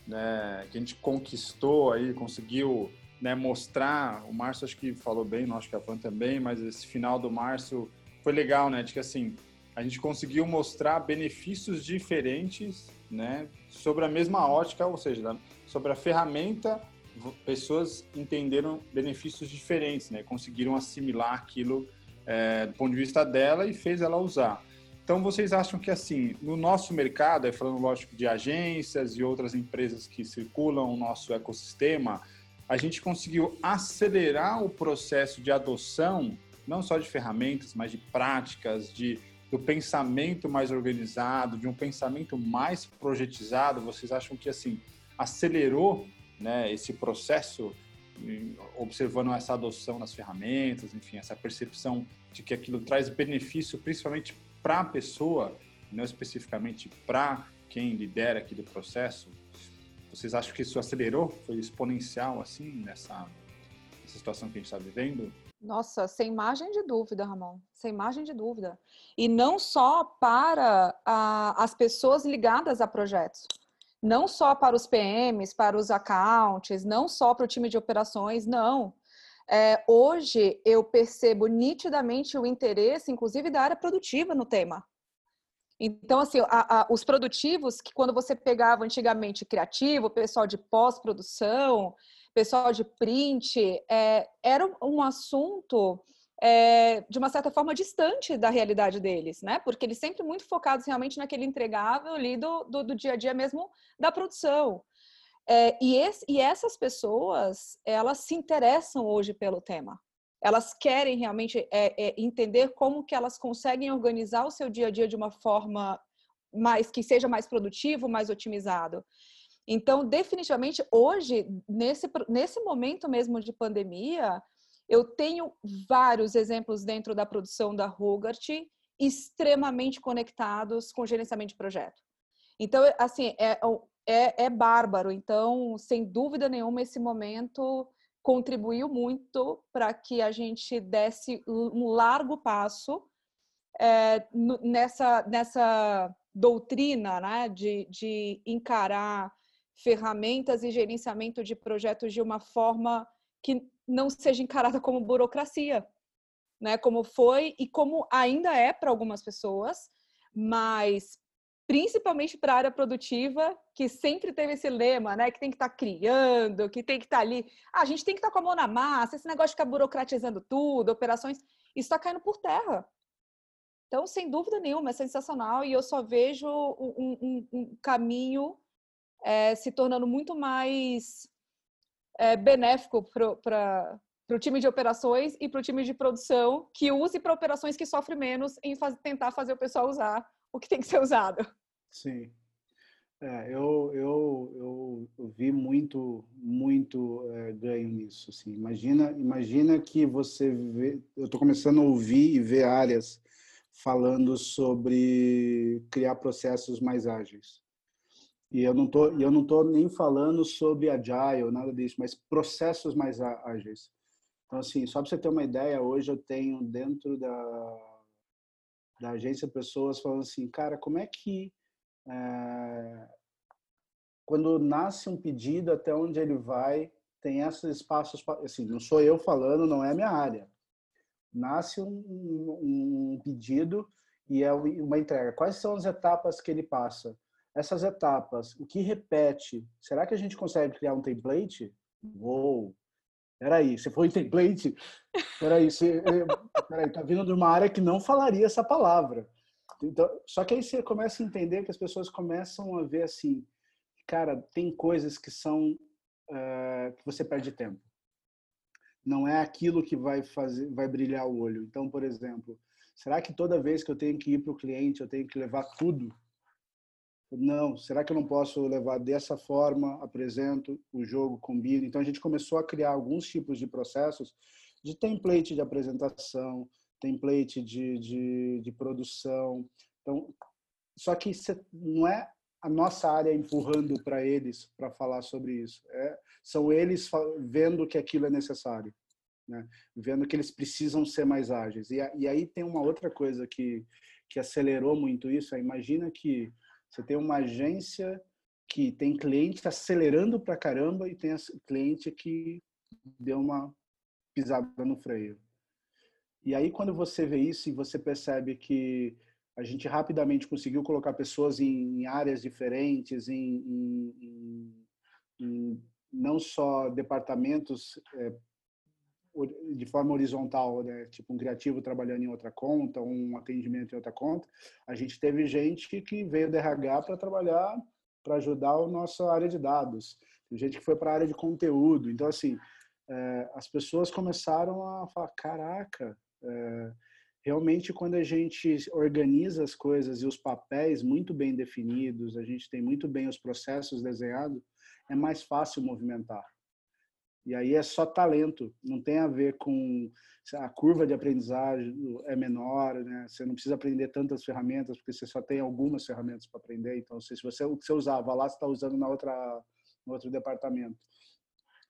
né, que a gente conquistou aí, conseguiu né, mostrar, o Márcio acho que falou bem, nós acho que a Van também, mas esse final do Márcio foi legal, né, de que assim, a gente conseguiu mostrar benefícios diferentes, né, sobre a mesma ótica, ou seja, sobre a ferramenta, pessoas entenderam benefícios diferentes, né, conseguiram assimilar aquilo é, do ponto de vista dela e fez ela usar. Então, vocês acham que, assim, no nosso mercado, falando, lógico, de agências e outras empresas que circulam o nosso ecossistema, a gente conseguiu acelerar o processo de adoção, não só de ferramentas, mas de práticas, de do pensamento mais organizado, de um pensamento mais projetizado, vocês acham que assim acelerou, né, esse processo observando essa adoção das ferramentas, enfim, essa percepção de que aquilo traz benefício principalmente para a pessoa, não especificamente para quem lidera aquele processo? Vocês acham que isso acelerou? Foi exponencial assim nessa, nessa situação que a gente está vivendo? Nossa, sem margem de dúvida, Ramon, sem margem de dúvida. E não só para a, as pessoas ligadas a projetos, não só para os PMs, para os accounts, não só para o time de operações, não. É, hoje eu percebo nitidamente o interesse, inclusive da área produtiva, no tema. Então, assim, a, a, os produtivos, que quando você pegava antigamente criativo, pessoal de pós-produção, pessoal de print, é, era um assunto é, de uma certa forma distante da realidade deles, né? Porque eles sempre muito focados realmente naquele entregável ali do, do, do dia a dia mesmo da produção. É, e, esse, e essas pessoas, elas se interessam hoje pelo tema. Elas querem realmente é, é, entender como que elas conseguem organizar o seu dia a dia de uma forma mais que seja mais produtivo, mais otimizado. Então, definitivamente, hoje, nesse, nesse momento mesmo de pandemia, eu tenho vários exemplos dentro da produção da Rogart extremamente conectados com gerenciamento de projeto. Então, assim, é, é, é bárbaro. Então, sem dúvida nenhuma, esse momento contribuiu muito para que a gente desse um largo passo é, nessa, nessa doutrina né, de, de encarar ferramentas e gerenciamento de projetos de uma forma que não seja encarada como burocracia, né? Como foi e como ainda é para algumas pessoas, mas principalmente para a área produtiva, que sempre teve esse lema, né? Que tem que estar tá criando, que tem que estar tá ali. Ah, a gente tem que estar tá com a mão na massa, esse negócio de burocratizando tudo, operações, isso está caindo por terra. Então, sem dúvida nenhuma, é sensacional e eu só vejo um, um, um caminho é, se tornando muito mais é, benéfico para o time de operações e para o time de produção, que use para operações que sofrem menos em faz, tentar fazer o pessoal usar o que tem que ser usado. Sim. É, eu, eu, eu, vi muito, muito é, ganho nisso. Assim. Imagina, imagina que você vê. Eu estou começando a ouvir e ver áreas falando sobre criar processos mais ágeis. E eu não tô, eu não tô nem falando sobre agile, nada disso, mas processos mais ágeis. Então assim, só para você ter uma ideia, hoje eu tenho dentro da da agência pessoas falando assim, cara, como é que é, quando nasce um pedido até onde ele vai tem esses espaços assim, não sou eu falando, não é minha área. Nasce um, um, um pedido e é uma entrega. Quais são as etapas que ele passa? essas etapas, o que repete, será que a gente consegue criar um template? Uou! Peraí, você foi em template? Peraí, você, eh, peraí, tá vindo de uma área que não falaria essa palavra. Então, só que aí você começa a entender que as pessoas começam a ver assim, cara, tem coisas que são uh, que você perde tempo. Não é aquilo que vai fazer, vai brilhar o olho. Então, por exemplo, será que toda vez que eu tenho que ir para o cliente eu tenho que levar tudo não, será que eu não posso levar dessa forma? Apresento o jogo, combino. Então a gente começou a criar alguns tipos de processos de template de apresentação, template de, de, de produção. Então, só que não é a nossa área empurrando para eles para falar sobre isso. É, são eles vendo que aquilo é necessário, né? vendo que eles precisam ser mais ágeis. E, e aí tem uma outra coisa que, que acelerou muito isso. É, imagina que você tem uma agência que tem cliente acelerando para caramba e tem cliente que deu uma pisada no freio. E aí quando você vê isso e você percebe que a gente rapidamente conseguiu colocar pessoas em, em áreas diferentes, em, em, em, não só departamentos é, de forma horizontal, né? tipo um criativo trabalhando em outra conta, um atendimento em outra conta. A gente teve gente que veio do RH para trabalhar, para ajudar a nossa área de dados. Tem gente que foi para a área de conteúdo. Então, assim, é, as pessoas começaram a falar: caraca, realmente quando a gente organiza as coisas e os papéis muito bem definidos, a gente tem muito bem os processos desenhados, é mais fácil movimentar. E aí é só talento, não tem a ver com a curva de aprendizagem é menor, né? Você não precisa aprender tantas ferramentas porque você só tem algumas ferramentas para aprender. Então, se você o que você usava lá, você está usando na outra no outro departamento.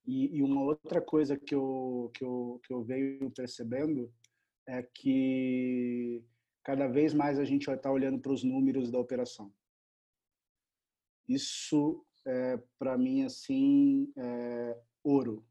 E, e, uma outra coisa que eu que eu que eu venho percebendo é que cada vez mais a gente vai estar olhando para os números da operação. Isso, é, para mim, assim, é ouro.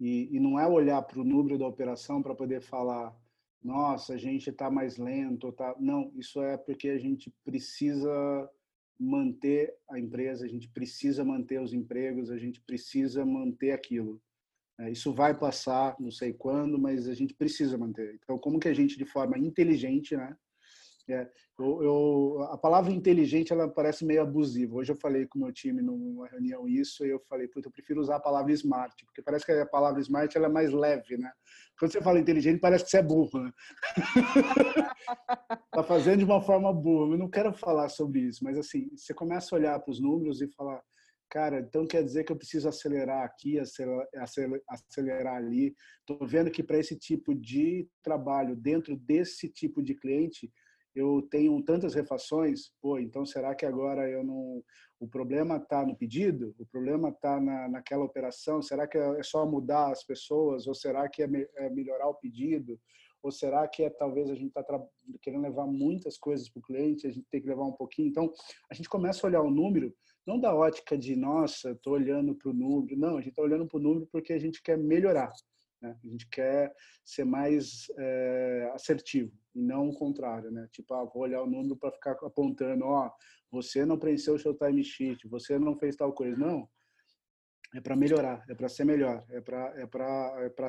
E, e não é olhar para o número da operação para poder falar, nossa, a gente está mais lento. Tá... Não, isso é porque a gente precisa manter a empresa, a gente precisa manter os empregos, a gente precisa manter aquilo. É, isso vai passar, não sei quando, mas a gente precisa manter. Então, como que a gente, de forma inteligente, né? É, eu, eu, a palavra inteligente ela parece meio abusiva. Hoje eu falei com o meu time numa reunião isso e eu falei, puta, eu prefiro usar a palavra smart, porque parece que a palavra smart ela é mais leve, né? Quando você fala inteligente, parece que você é burro, né? tá fazendo de uma forma burra. Eu não quero falar sobre isso, mas assim, você começa a olhar para os números e falar, cara, então quer dizer que eu preciso acelerar aqui, acelerar, acelerar ali. Estou vendo que para esse tipo de trabalho, dentro desse tipo de cliente, eu tenho tantas refações, pô, então será que agora eu não. O problema está no pedido? O problema está na, naquela operação? Será que é só mudar as pessoas? Ou será que é, me, é melhorar o pedido? Ou será que é talvez a gente está querendo levar muitas coisas para o cliente, a gente tem que levar um pouquinho? Então, a gente começa a olhar o número não da ótica de, nossa, estou olhando para o número. Não, a gente está olhando para o número porque a gente quer melhorar. Né? A gente quer ser mais é, assertivo e não o contrário. Né? Tipo, ah, vou olhar o número para ficar apontando, ó, você não preencheu o seu timesheet, você não fez tal coisa. Não, é para melhorar, é para ser melhor, é para é para é para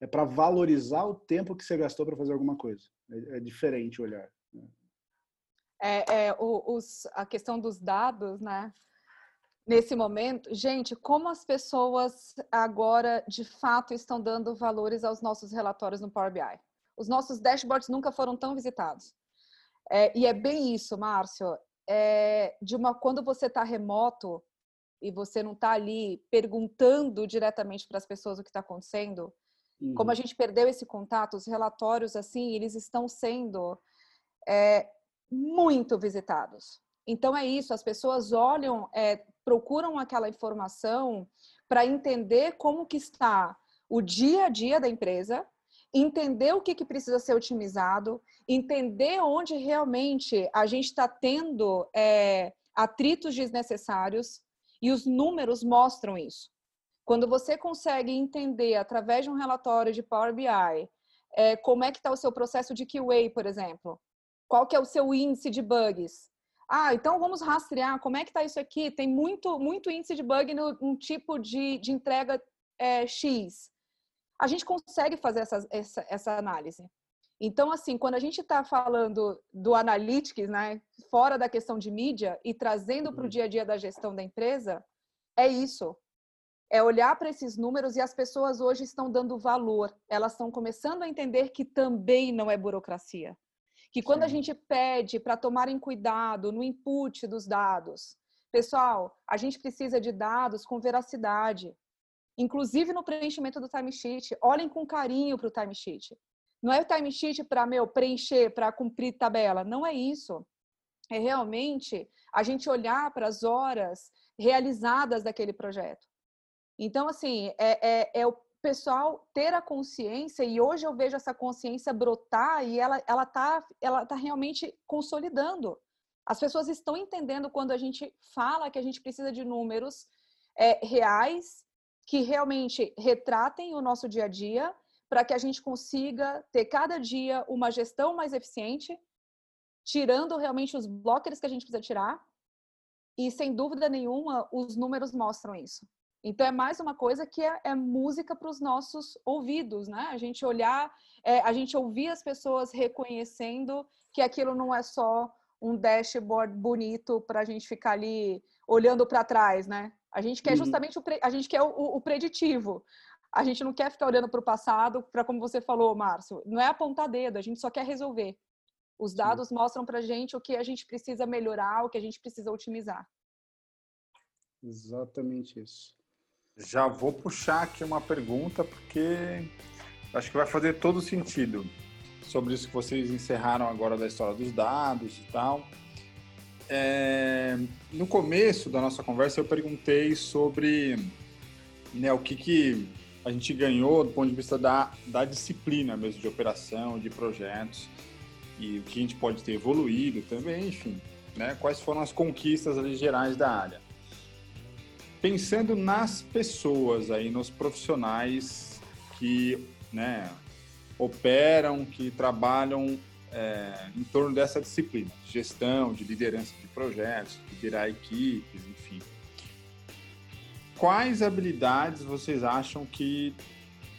é para valorizar o tempo que você gastou para fazer alguma coisa. É, é diferente olhar. É, é os, a questão dos dados, né? Nesse momento, gente, como as pessoas agora de fato estão dando valores aos nossos relatórios no Power BI? Os nossos dashboards nunca foram tão visitados. É, e é bem isso, Márcio. É, de uma quando você está remoto e você não está ali perguntando diretamente para as pessoas o que está acontecendo, uhum. como a gente perdeu esse contato, os relatórios assim, eles estão sendo é, muito visitados. Então é isso, as pessoas olham, é, procuram aquela informação para entender como que está o dia a dia da empresa, entender o que, que precisa ser otimizado, entender onde realmente a gente está tendo é, atritos desnecessários e os números mostram isso. Quando você consegue entender através de um relatório de Power BI é, como é que está o seu processo de QA, por exemplo, qual que é o seu índice de bugs? Ah, então vamos rastrear como é que está isso aqui. Tem muito, muito índice de bug no um tipo de, de entrega é, X. A gente consegue fazer essa, essa, essa análise. Então, assim, quando a gente está falando do analytics, né, fora da questão de mídia e trazendo para o uhum. dia a dia da gestão da empresa, é isso. É olhar para esses números e as pessoas hoje estão dando valor. Elas estão começando a entender que também não é burocracia que quando Sim. a gente pede para tomarem cuidado no input dos dados, pessoal, a gente precisa de dados com veracidade, inclusive no preenchimento do timesheet. Olhem com carinho para o timesheet. Não é o timesheet para meu preencher, para cumprir tabela. Não é isso. é realmente a gente olhar para as horas realizadas daquele projeto. Então, assim, é, é, é, o pessoal ter a consciência, e hoje eu vejo essa consciência brotar e ela ela está ela tá realmente consolidando. As pessoas estão entendendo quando a gente fala que a gente precisa de números é, reais que realmente retratem o nosso dia a dia para que a gente consiga ter cada dia uma gestão mais eficiente, tirando realmente os blockers que a gente precisa tirar. E sem dúvida nenhuma, os números mostram isso. Então é mais uma coisa que é, é música para os nossos ouvidos, né? A gente olhar, é, a gente ouvir as pessoas reconhecendo que aquilo não é só um dashboard bonito para a gente ficar ali olhando para trás, né? A gente quer uhum. justamente o, a gente quer o, o preditivo. A gente não quer ficar olhando para o passado, para como você falou, Márcio. Não é apontar dedo, a gente só quer resolver. Os dados Sim. mostram para a gente o que a gente precisa melhorar, o que a gente precisa otimizar. Exatamente isso. Já vou puxar aqui uma pergunta, porque acho que vai fazer todo sentido sobre isso que vocês encerraram agora da história dos dados e tal. É, no começo da nossa conversa eu perguntei sobre né, o que, que a gente ganhou do ponto de vista da, da disciplina mesmo de operação, de projetos e o que a gente pode ter evoluído também, enfim, né, quais foram as conquistas ali gerais da área. Pensando nas pessoas aí, nos profissionais que né, operam, que trabalham é, em torno dessa disciplina, de gestão, de liderança de projetos, liderar equipes, enfim. Quais habilidades vocês acham que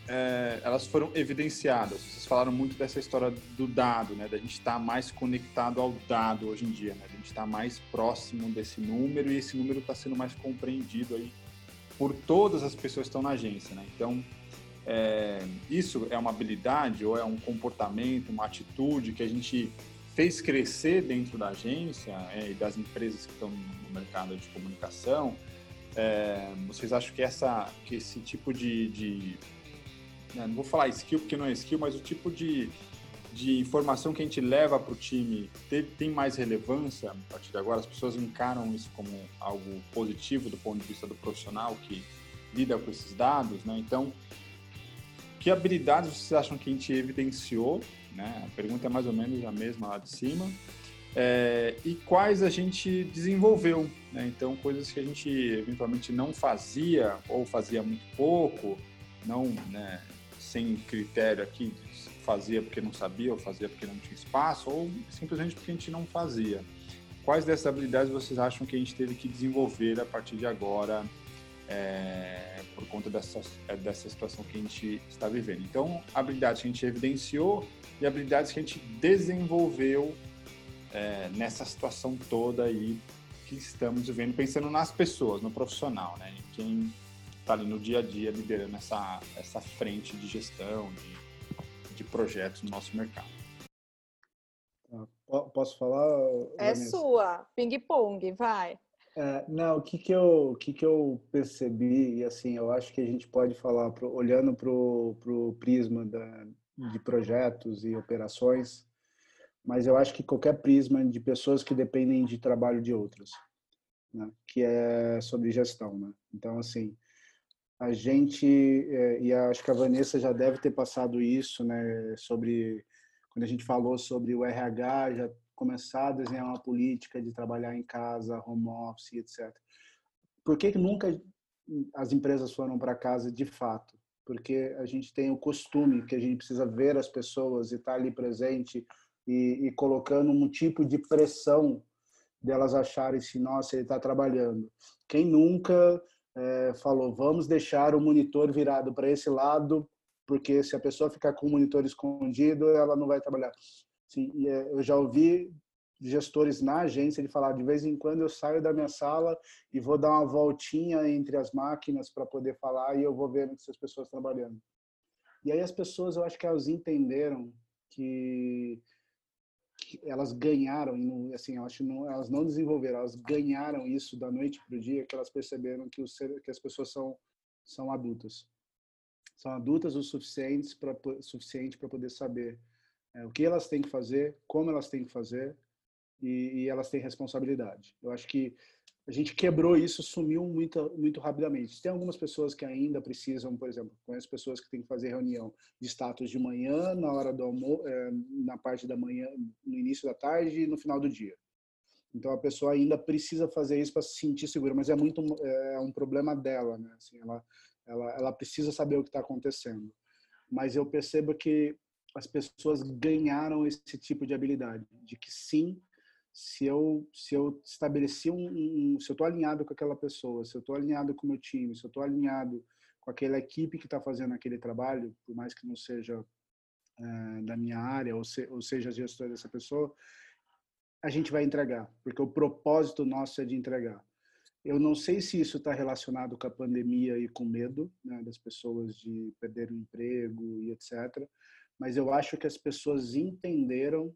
é, elas foram evidenciadas? Vocês falaram muito dessa história do dado, né? Da gente estar tá mais conectado ao dado hoje em dia, né? Da gente estar tá mais próximo desse número e esse número está sendo mais compreendido aí por todas as pessoas que estão na agência, né? Então, é, isso é uma habilidade ou é um comportamento, uma atitude que a gente fez crescer dentro da agência é, e das empresas que estão no mercado de comunicação? É, vocês acham que, essa, que esse tipo de, de né, não vou falar skill porque não é skill, mas o tipo de, de informação que a gente leva para o time tem, tem, mais relevância a partir de agora? As pessoas encaram isso como algo positivo do ponto de vista do profissional que lida com esses dados, né? Então, que habilidades vocês acham que a gente evidenciou? Né? A pergunta é mais ou menos a mesma lá de cima. É, e quais a gente desenvolveu. Né? Então, coisas que a gente eventualmente não fazia ou fazia muito pouco, não né, sem critério aqui, fazia porque não sabia ou fazia porque não tinha espaço ou simplesmente porque a gente não fazia. Quais dessas habilidades vocês acham que a gente teve que desenvolver a partir de agora é, por conta dessa, é, dessa situação que a gente está vivendo. Então, habilidades que a gente evidenciou e habilidades que a gente desenvolveu é, nessa situação toda aí que estamos vivendo, pensando nas pessoas, no profissional, né? Em quem está ali no dia a dia liderando essa, essa frente de gestão, de, de projetos no nosso mercado. Tá. Posso falar? É Vanessa? sua, ping-pong, vai. É, não, o que que eu, o que que eu percebi e assim, eu acho que a gente pode falar pro, olhando para o prisma da, de projetos e operações, mas eu acho que qualquer prisma de pessoas que dependem de trabalho de outras, né? que é sobre gestão, né? Então assim, a gente é, e acho que a Vanessa já deve ter passado isso, né? Sobre quando a gente falou sobre o RH, já começar a desenhar uma política de trabalhar em casa, home office, etc. Por que, que nunca as empresas foram para casa de fato? Porque a gente tem o costume que a gente precisa ver as pessoas e estar tá ali presente e, e colocando um tipo de pressão delas acharem se nossa ele está trabalhando. Quem nunca é, falou vamos deixar o monitor virado para esse lado porque se a pessoa ficar com o monitor escondido ela não vai trabalhar. Sim, é, eu já ouvi gestores na agência de falar de vez em quando eu saio da minha sala e vou dar uma voltinha entre as máquinas para poder falar e eu vou vendo essas pessoas trabalhando. E aí as pessoas, eu acho que elas entenderam que elas ganharam, assim, eu acho que não, elas não desenvolveram, elas ganharam isso da noite para o dia, que elas perceberam que, os, que as pessoas são, são adultas. São adultas o suficiente para suficiente poder saber é, o que elas têm que fazer, como elas têm que fazer, e, e elas têm responsabilidade. Eu acho que a gente quebrou isso, sumiu muito, muito rapidamente. Tem algumas pessoas que ainda precisam, por exemplo, conheço pessoas que têm que fazer reunião de status de manhã, na hora do almoço, é, na parte da manhã, no início da tarde e no final do dia. Então a pessoa ainda precisa fazer isso para se sentir segura, mas é muito é um problema dela, né? Assim, ela, ela, ela precisa saber o que está acontecendo. Mas eu percebo que as pessoas ganharam esse tipo de habilidade, de que sim, se eu se eu estabeleci um, um se eu estou alinhado com aquela pessoa, se eu estou alinhado com o meu time, se eu estou alinhado com aquela equipe que está fazendo aquele trabalho, por mais que não seja é, da minha área ou, se, ou seja gestor dessa pessoa, a gente vai entregar, porque o propósito nosso é de entregar. Eu não sei se isso está relacionado com a pandemia e com medo né, das pessoas de perder o emprego e etc. Mas eu acho que as pessoas entenderam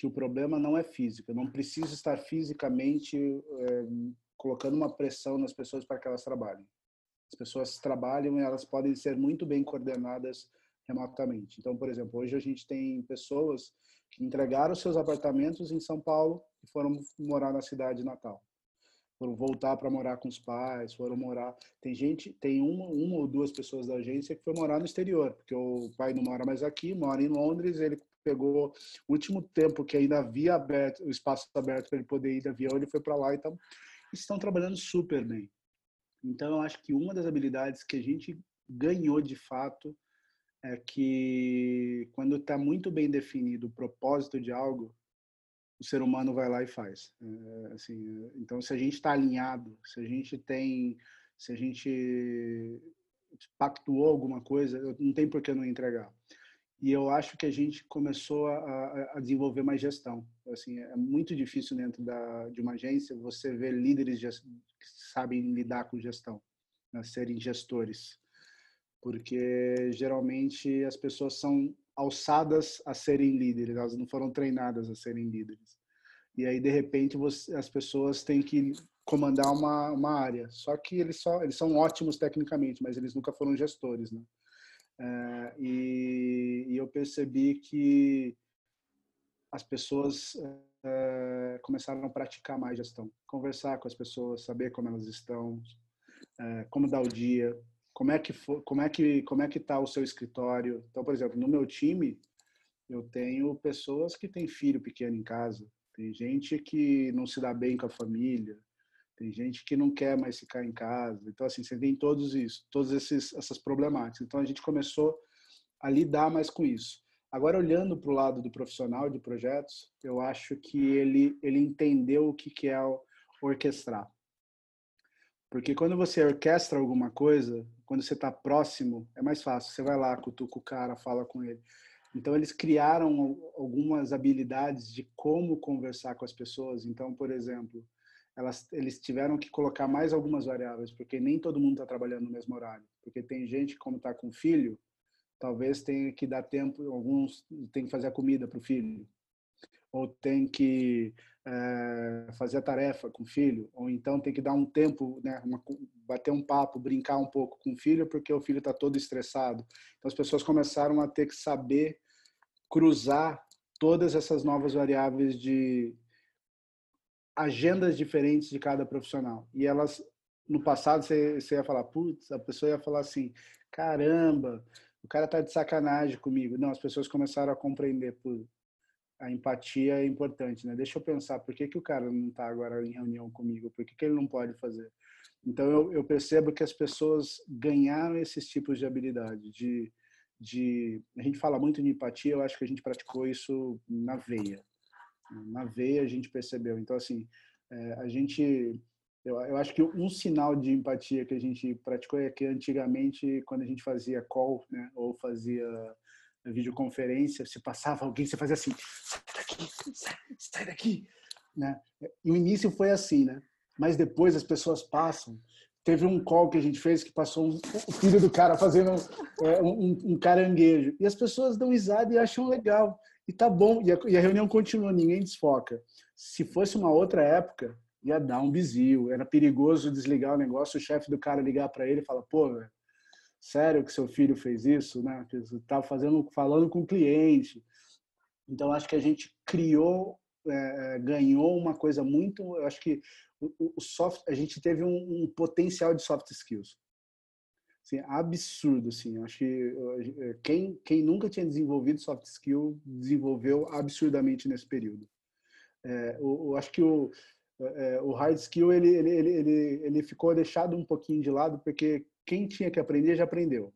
que o problema não é físico. Eu não preciso estar fisicamente é, colocando uma pressão nas pessoas para que elas trabalhem. As pessoas trabalham e elas podem ser muito bem coordenadas remotamente. Então, por exemplo, hoje a gente tem pessoas que entregaram seus apartamentos em São Paulo e foram morar na cidade natal. Foram voltar para morar com os pais, foram morar. Tem gente, tem uma, uma ou duas pessoas da agência que foi morar no exterior, porque o pai não mora mais aqui, mora em Londres, ele pegou o último tempo que ainda havia aberto, o espaço aberto para ele poder ir de avião, ele foi para lá e então, estão trabalhando super bem. Então, eu acho que uma das habilidades que a gente ganhou de fato é que quando está muito bem definido o propósito de algo, o ser humano vai lá e faz. É, assim, então, se a gente está alinhado, se a gente tem, se a gente pactuou alguma coisa, não tem por que não entregar e eu acho que a gente começou a, a, desenvolver mais gestão. Assim, é muito difícil dentro da, de uma agência você ver líderes que sabem lidar com gestão, né, serem gestores, porque geralmente as pessoas são alçadas a serem líderes, elas não foram treinadas a serem líderes. E aí de repente você, as pessoas têm que comandar uma, uma área. Só que eles só eles são ótimos tecnicamente, mas eles nunca foram gestores, né? É, e, e, eu percebi que as pessoas é, começaram a praticar mais gestão, conversar com as pessoas, saber como elas estão, é, como dá o dia, como é que como é que como é que está o seu escritório. Então, por exemplo, no meu time eu tenho pessoas que têm filho pequeno em casa, tem gente que não se dá bem com a família, tem gente que não quer mais ficar em casa. Então, assim, você tem todos isso, todas essas problemáticas. Então, a gente começou a lidar mais com isso. Agora, olhando para o lado do profissional de projetos, eu acho que ele, ele entendeu o que, que é orquestrar. Porque quando você orquestra alguma coisa, quando você está próximo, é mais fácil. Você vai lá, cutuca o cara, fala com ele. Então, eles criaram algumas habilidades de como conversar com as pessoas. Então, por exemplo, elas, eles tiveram que colocar mais algumas variáveis, porque nem todo mundo está trabalhando no mesmo horário. Porque tem gente, como está com filho, talvez tenha que dar tempo, alguns tem que fazer a comida para o filho, ou tem que é, fazer a tarefa com o filho, ou então tem que dar um tempo, né, uma, bater um papo, brincar um pouco com o filho, porque o filho está todo estressado. Então as pessoas começaram a ter que saber cruzar todas essas novas variáveis de, agendas diferentes de cada profissional. E elas, no passado, você, você ia falar, putz, a pessoa ia falar assim, caramba, o cara tá de sacanagem comigo. Não, as pessoas começaram a compreender, por a empatia é importante, né? Deixa eu pensar, por que, que o cara não está agora em reunião comigo? Por que, que ele não pode fazer? Então, eu, eu percebo que as pessoas ganharam esses tipos de habilidade, de, de... A gente fala muito de empatia, eu acho que a gente praticou isso na veia na veia a gente percebeu. Então, assim, é, a gente, eu, eu acho que um sinal de empatia que a gente praticou é que antigamente, quando a gente fazia call, né, ou fazia videoconferência, se passava alguém, você fazia assim, sai daqui, sai, sai daqui, né? E o início foi assim, né? Mas depois as pessoas passam. Teve um call que a gente fez que passou um, o filho do cara fazendo é, um, um, caranguejo. E as pessoas dão risada e acham legal. E tá bom, e a, e a reunião continua, ninguém desfoca. Se fosse uma outra época, ia dar um bizil, era perigoso desligar o negócio, o chefe do cara ligar para ele e falar, pô, véio, sério que seu filho fez isso, né? Que tá fazendo, falando com o cliente. Então acho que a gente criou é, ganhou uma coisa muito, eu acho que o, o soft, a gente teve um, um, potencial de soft skills. Assim, absurdo, assim. Acho que quem, quem nunca tinha desenvolvido soft skill desenvolveu absurdamente nesse período. É, eu, eu, acho que o, é, o hard skill ele, ele, ele, ele, ele ficou deixado um pouquinho de lado porque quem tinha que aprender já aprendeu.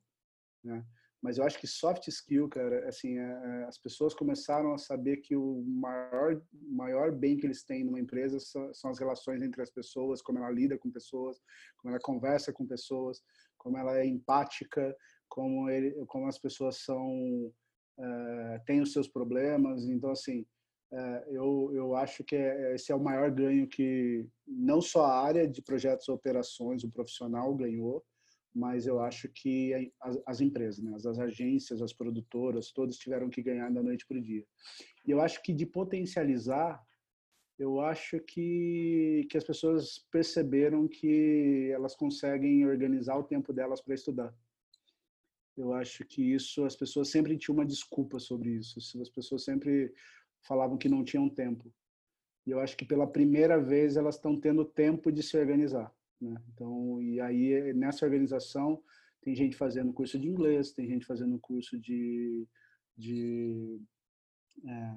Né? mas eu acho que soft skill, cara, assim, é, é, as pessoas começaram a saber que o maior, maior bem que eles têm numa empresa são, são, as relações entre as pessoas, como ela lida com pessoas, como ela conversa com pessoas, como ela é empática, como, ele, como as pessoas são, é, têm os seus problemas. Então, assim, é, eu, eu acho que é, esse é o maior ganho que não só a área de projetos e operações, o profissional ganhou, mas eu acho que as, as empresas, né, as, as, agências, as produtoras, todos tiveram que ganhar da noite para o dia. E eu acho que de potencializar, eu acho que, que as pessoas perceberam que elas conseguem organizar o tempo delas para estudar. Eu acho que isso, as pessoas sempre tinham uma desculpa sobre isso. As pessoas sempre falavam que não tinham tempo. E eu acho que pela primeira vez elas estão tendo tempo de se organizar. Né? Então, e aí nessa organização tem gente fazendo curso de inglês, tem gente fazendo curso de, de é,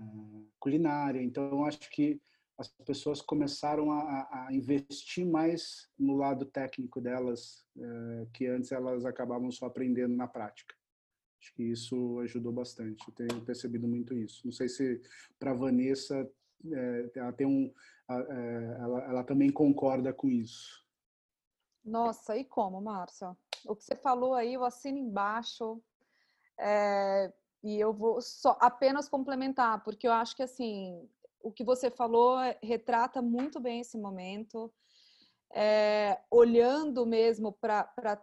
culinária. Então, eu acho que as pessoas começaram a, a, investir mais no lado técnico delas, é, que antes elas acabavam só aprendendo na prática. Acho que isso ajudou bastante. Eu tenho percebido muito isso. Não sei se para Vanessa é, ela tem um, é, ela, ela também concorda com isso. Nossa, e como, Márcia? O que você falou aí, eu assino embaixo. É, e eu vou só apenas complementar, porque eu acho que assim o que você falou retrata muito bem esse momento, é, olhando mesmo para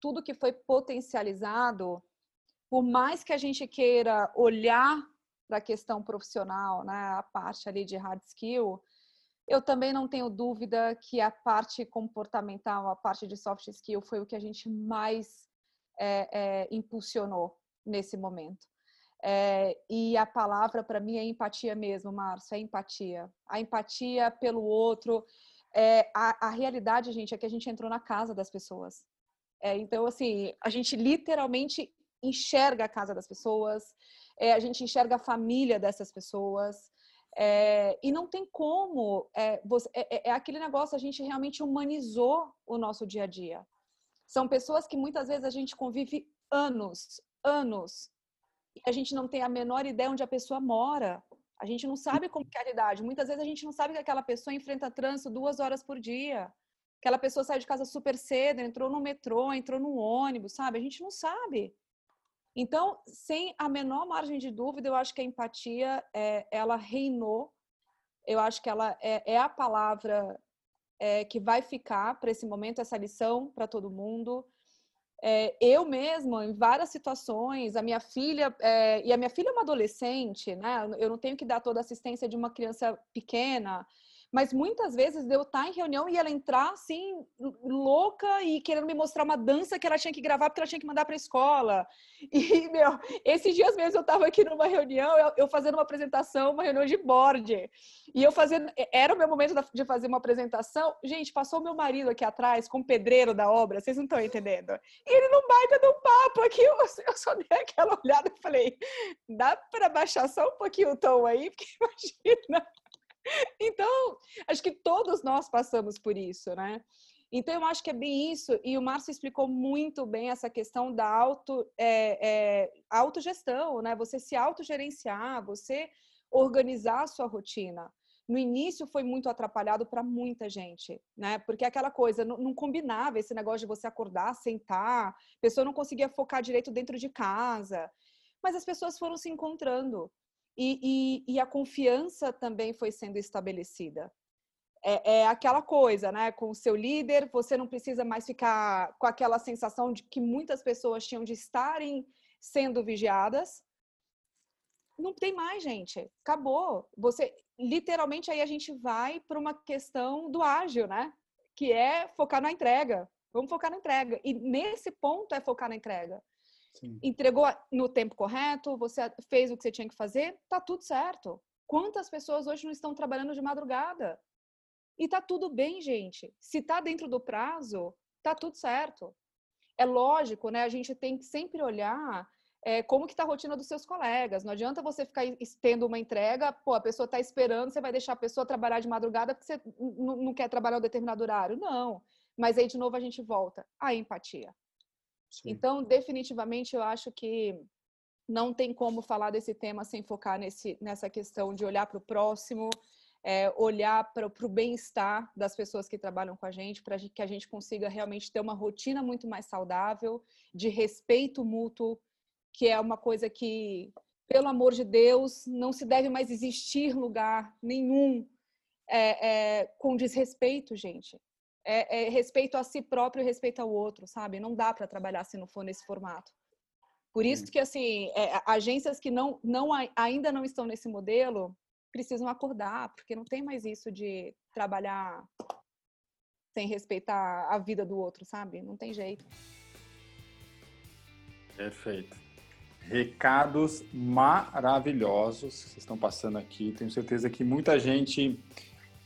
tudo que foi potencializado, por mais que a gente queira olhar para a questão profissional, né, a parte ali de hard skill, eu também não tenho dúvida que a parte comportamental, a parte de soft skill foi o que a gente mais é, é, impulsionou nesse momento. É, e a palavra para mim é empatia mesmo, Márcio, é empatia. A empatia pelo outro. É, a, a, realidade, gente, é que a gente entrou na casa das pessoas. É, então, assim, a gente literalmente enxerga a casa das pessoas, é, a gente enxerga a família dessas pessoas. É, e não tem como, é, você, é, aquele negócio, a gente realmente humanizou o nosso dia a dia. São pessoas que muitas vezes a gente convive anos, anos, e a gente não tem a menor ideia onde a pessoa mora. A gente não sabe como é a realidade. Muitas vezes a gente não sabe que aquela pessoa enfrenta trânsito duas horas por dia. Aquela pessoa saiu de casa super cedo, entrou no metrô, entrou no ônibus, sabe? A gente não sabe. Então, sem a menor margem de dúvida, eu acho que a empatia, é, ela reinou. Eu acho que ela é, é a palavra é, que vai ficar para esse momento, essa lição para todo mundo. É, eu mesma, em várias situações, a minha filha, é, e a minha filha é uma adolescente, né? Eu não tenho que dar toda a assistência de uma criança pequena. Mas muitas vezes eu estar em reunião e ela entrar assim, louca e querendo me mostrar uma dança que ela tinha que gravar porque ela tinha que mandar para a escola. E, meu, esses dias mesmo eu estava aqui numa reunião, eu, eu, fazendo uma apresentação, uma reunião de board. E eu fazendo, era o meu momento de fazer uma apresentação. Gente, passou meu marido aqui atrás com o pedreiro da obra, vocês não estão entendendo. E ele não baita de um papo aqui, eu, eu só dei aquela olhada e falei: dá para baixar só um pouquinho o tom aí, porque imagina. Então, acho que todos nós passamos por isso, né? Então, eu acho que é bem isso, e o Márcio explicou muito bem essa questão da auto, é, é, autogestão, né? Você se autogerenciar, você organizar a sua rotina. No início foi muito atrapalhado para muita gente, né? Porque aquela coisa não, não, combinava esse negócio de você acordar, sentar, a pessoa não conseguia focar direito dentro de casa. Mas as pessoas foram se encontrando. E, e, e a confiança também foi sendo estabelecida. É, é, aquela coisa, né? Com o seu líder, você não precisa mais ficar com aquela sensação de que muitas pessoas tinham de estarem sendo vigiadas. Não tem mais, gente. Acabou. Você, literalmente, aí a gente vai para uma questão do ágil, né? Que é focar na entrega. Vamos focar na entrega. E nesse ponto é focar na entrega. Entregou no tempo correto, você fez o que você tinha que fazer, tá tudo certo. Quantas pessoas hoje não estão trabalhando de madrugada? E tá tudo bem, gente. Se tá dentro do prazo, tá tudo certo. É lógico, né? A gente tem que sempre olhar é, como que está a rotina dos seus colegas. Não adianta você ficar tendo uma entrega, pô, a pessoa está esperando, você vai deixar a pessoa trabalhar de madrugada porque você não quer trabalhar um determinado horário. Não. Mas aí, de novo, a gente volta à empatia. Então, definitivamente, eu acho que não tem como falar desse tema sem focar nesse, nessa questão de olhar para o próximo, é, olhar para o bem-estar das pessoas que trabalham com a gente, para que a gente consiga realmente ter uma rotina muito mais saudável, de respeito mútuo, que é uma coisa que, pelo amor de Deus, não se deve mais existir lugar nenhum é, é, com desrespeito, gente. É, é, respeito a si próprio e respeito ao outro, sabe? Não dá para trabalhar se não for nesse formato. Por isso que, assim, é, agências que não, não, ainda não estão nesse modelo precisam acordar, porque não tem mais isso de trabalhar sem respeitar a vida do outro, sabe? Não tem jeito. Perfeito. Recados maravilhosos que vocês estão passando aqui. Tenho certeza que muita gente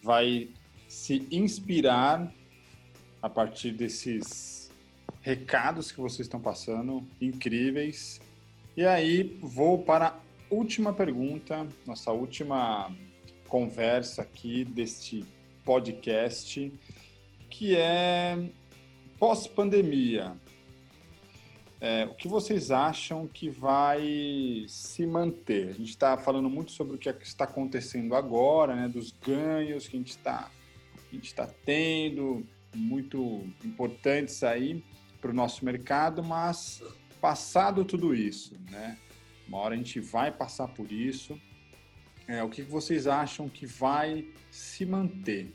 vai se inspirar a partir desses recados que vocês estão passando, incríveis. E aí, vou para a última pergunta, nossa última conversa aqui deste podcast, que é pós-pandemia. É, o que vocês acham que vai se manter? A gente está falando muito sobre o que está acontecendo agora, né, dos ganhos que a gente está tá tendo, muito importantes aí para o nosso mercado, mas passado tudo isso, né? Uma hora a gente vai passar por isso. É, o que vocês acham que vai se manter?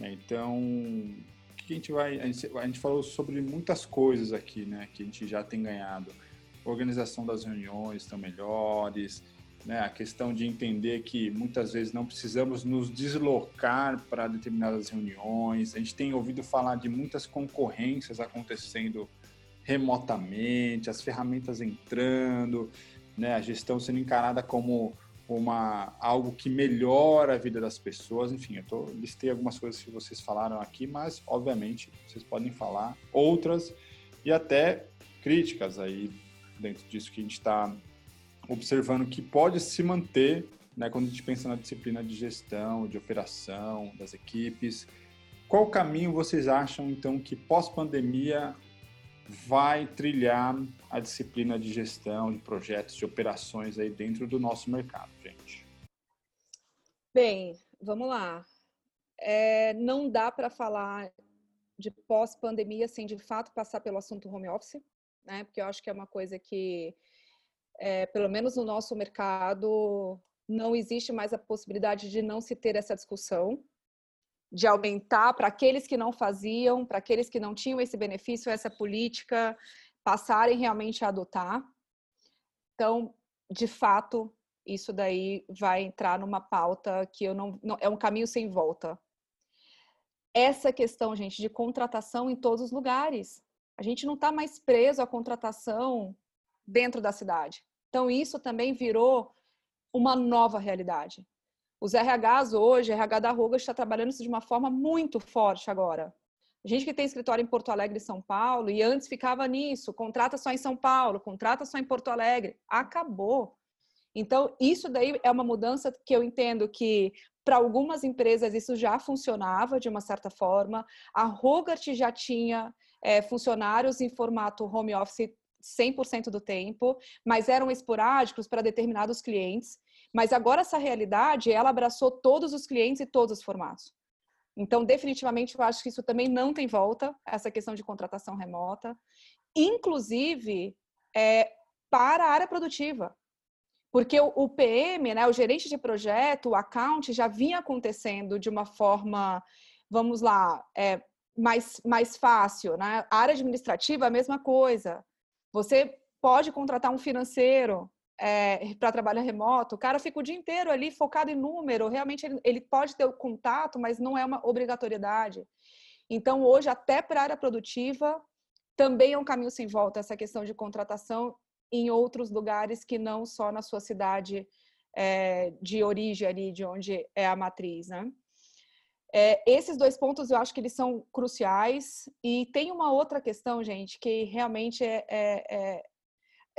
É, então, o que a gente vai? A gente, a gente falou sobre muitas coisas aqui, né? Que a gente já tem ganhado. Organização das reuniões estão melhores, né? A questão de entender que muitas vezes não precisamos nos deslocar para determinadas reuniões. A gente tem ouvido falar de muitas concorrências acontecendo remotamente, as ferramentas entrando, né? A gestão sendo encarada como uma algo que melhora a vida das pessoas. Enfim, eu tô, listei algumas coisas que vocês falaram aqui, mas obviamente vocês podem falar outras e até críticas aí dentro disso que a gente está observando que pode se manter, né, quando a gente pensa na disciplina de gestão, de operação das equipes. Qual caminho vocês acham, então, que pós-pandemia vai trilhar a disciplina de gestão, de projetos, de operações aí dentro do nosso mercado, gente? Bem, vamos lá. É, não dá para falar de pós-pandemia sem de fato passar pelo assunto home office, né? Porque eu acho que é uma coisa que é, pelo menos no nosso mercado, não existe mais a possibilidade de não se ter essa discussão, de aumentar para aqueles que não faziam, para aqueles que não tinham esse benefício, essa política, passarem realmente a adotar. Então, de fato, isso daí vai entrar numa pauta que eu não, não é um caminho sem volta. Essa questão, gente, de contratação em todos os lugares. A gente não está mais preso à contratação dentro da cidade. Então, isso também virou uma nova realidade. Os RHs hoje, RH da Ruga está trabalhando isso de uma forma muito forte agora. A gente que tem escritório em Porto Alegre e São Paulo, e antes ficava nisso, contrata só em São Paulo, contrata só em Porto Alegre, acabou. Então, isso daí é uma mudança que eu entendo que para algumas empresas isso já funcionava de uma certa forma. A Rogart já tinha é, funcionários em formato home office 100% do tempo, mas eram esporádicos para determinados clientes. Mas agora essa realidade, ela abraçou todos os clientes e todos os formatos. Então, definitivamente, eu acho que isso também não tem volta, essa questão de contratação remota. Inclusive, é, para a área produtiva. Porque o, PM, né, o gerente de projeto, o account, já vinha acontecendo de uma forma, vamos lá, é, mais, mais fácil. Né? A área administrativa, a mesma coisa. Você pode contratar um financeiro é, para trabalho remoto, o cara fica o dia inteiro ali focado em número, realmente ele, ele pode ter o contato, mas não é uma obrigatoriedade. Então, hoje, até para a área produtiva, também é um caminho sem volta essa questão de contratação em outros lugares que não só na sua cidade é, de origem ali, de onde é a matriz, né? É, esses dois pontos eu acho que eles são cruciais e tem uma outra questão, gente, que realmente é, é, é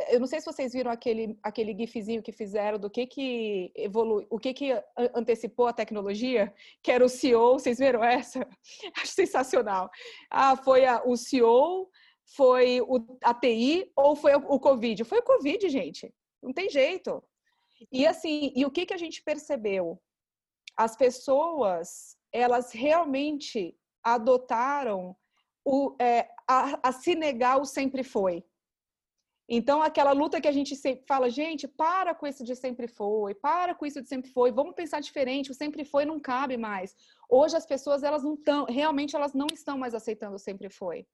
eu não sei se vocês viram aquele, aquele gifzinho que fizeram do que que evolui, o que que antecipou a tecnologia, que era o CEO, vocês viram essa? Acho sensacional. Ah, foi a, o CEO, foi o, a TI ou foi o, o Covid? Foi o Covid, gente. Não tem jeito. E assim, e o que que a gente percebeu? As pessoas, elas realmente adotaram o, é, a, a se negar o sempre foi. Então, aquela luta que a gente sempre fala, gente, para com isso de sempre foi, para com isso de sempre foi, vamos pensar diferente, o sempre foi não cabe mais. Hoje as pessoas, elas não estão, realmente elas não estão mais aceitando o sempre foi.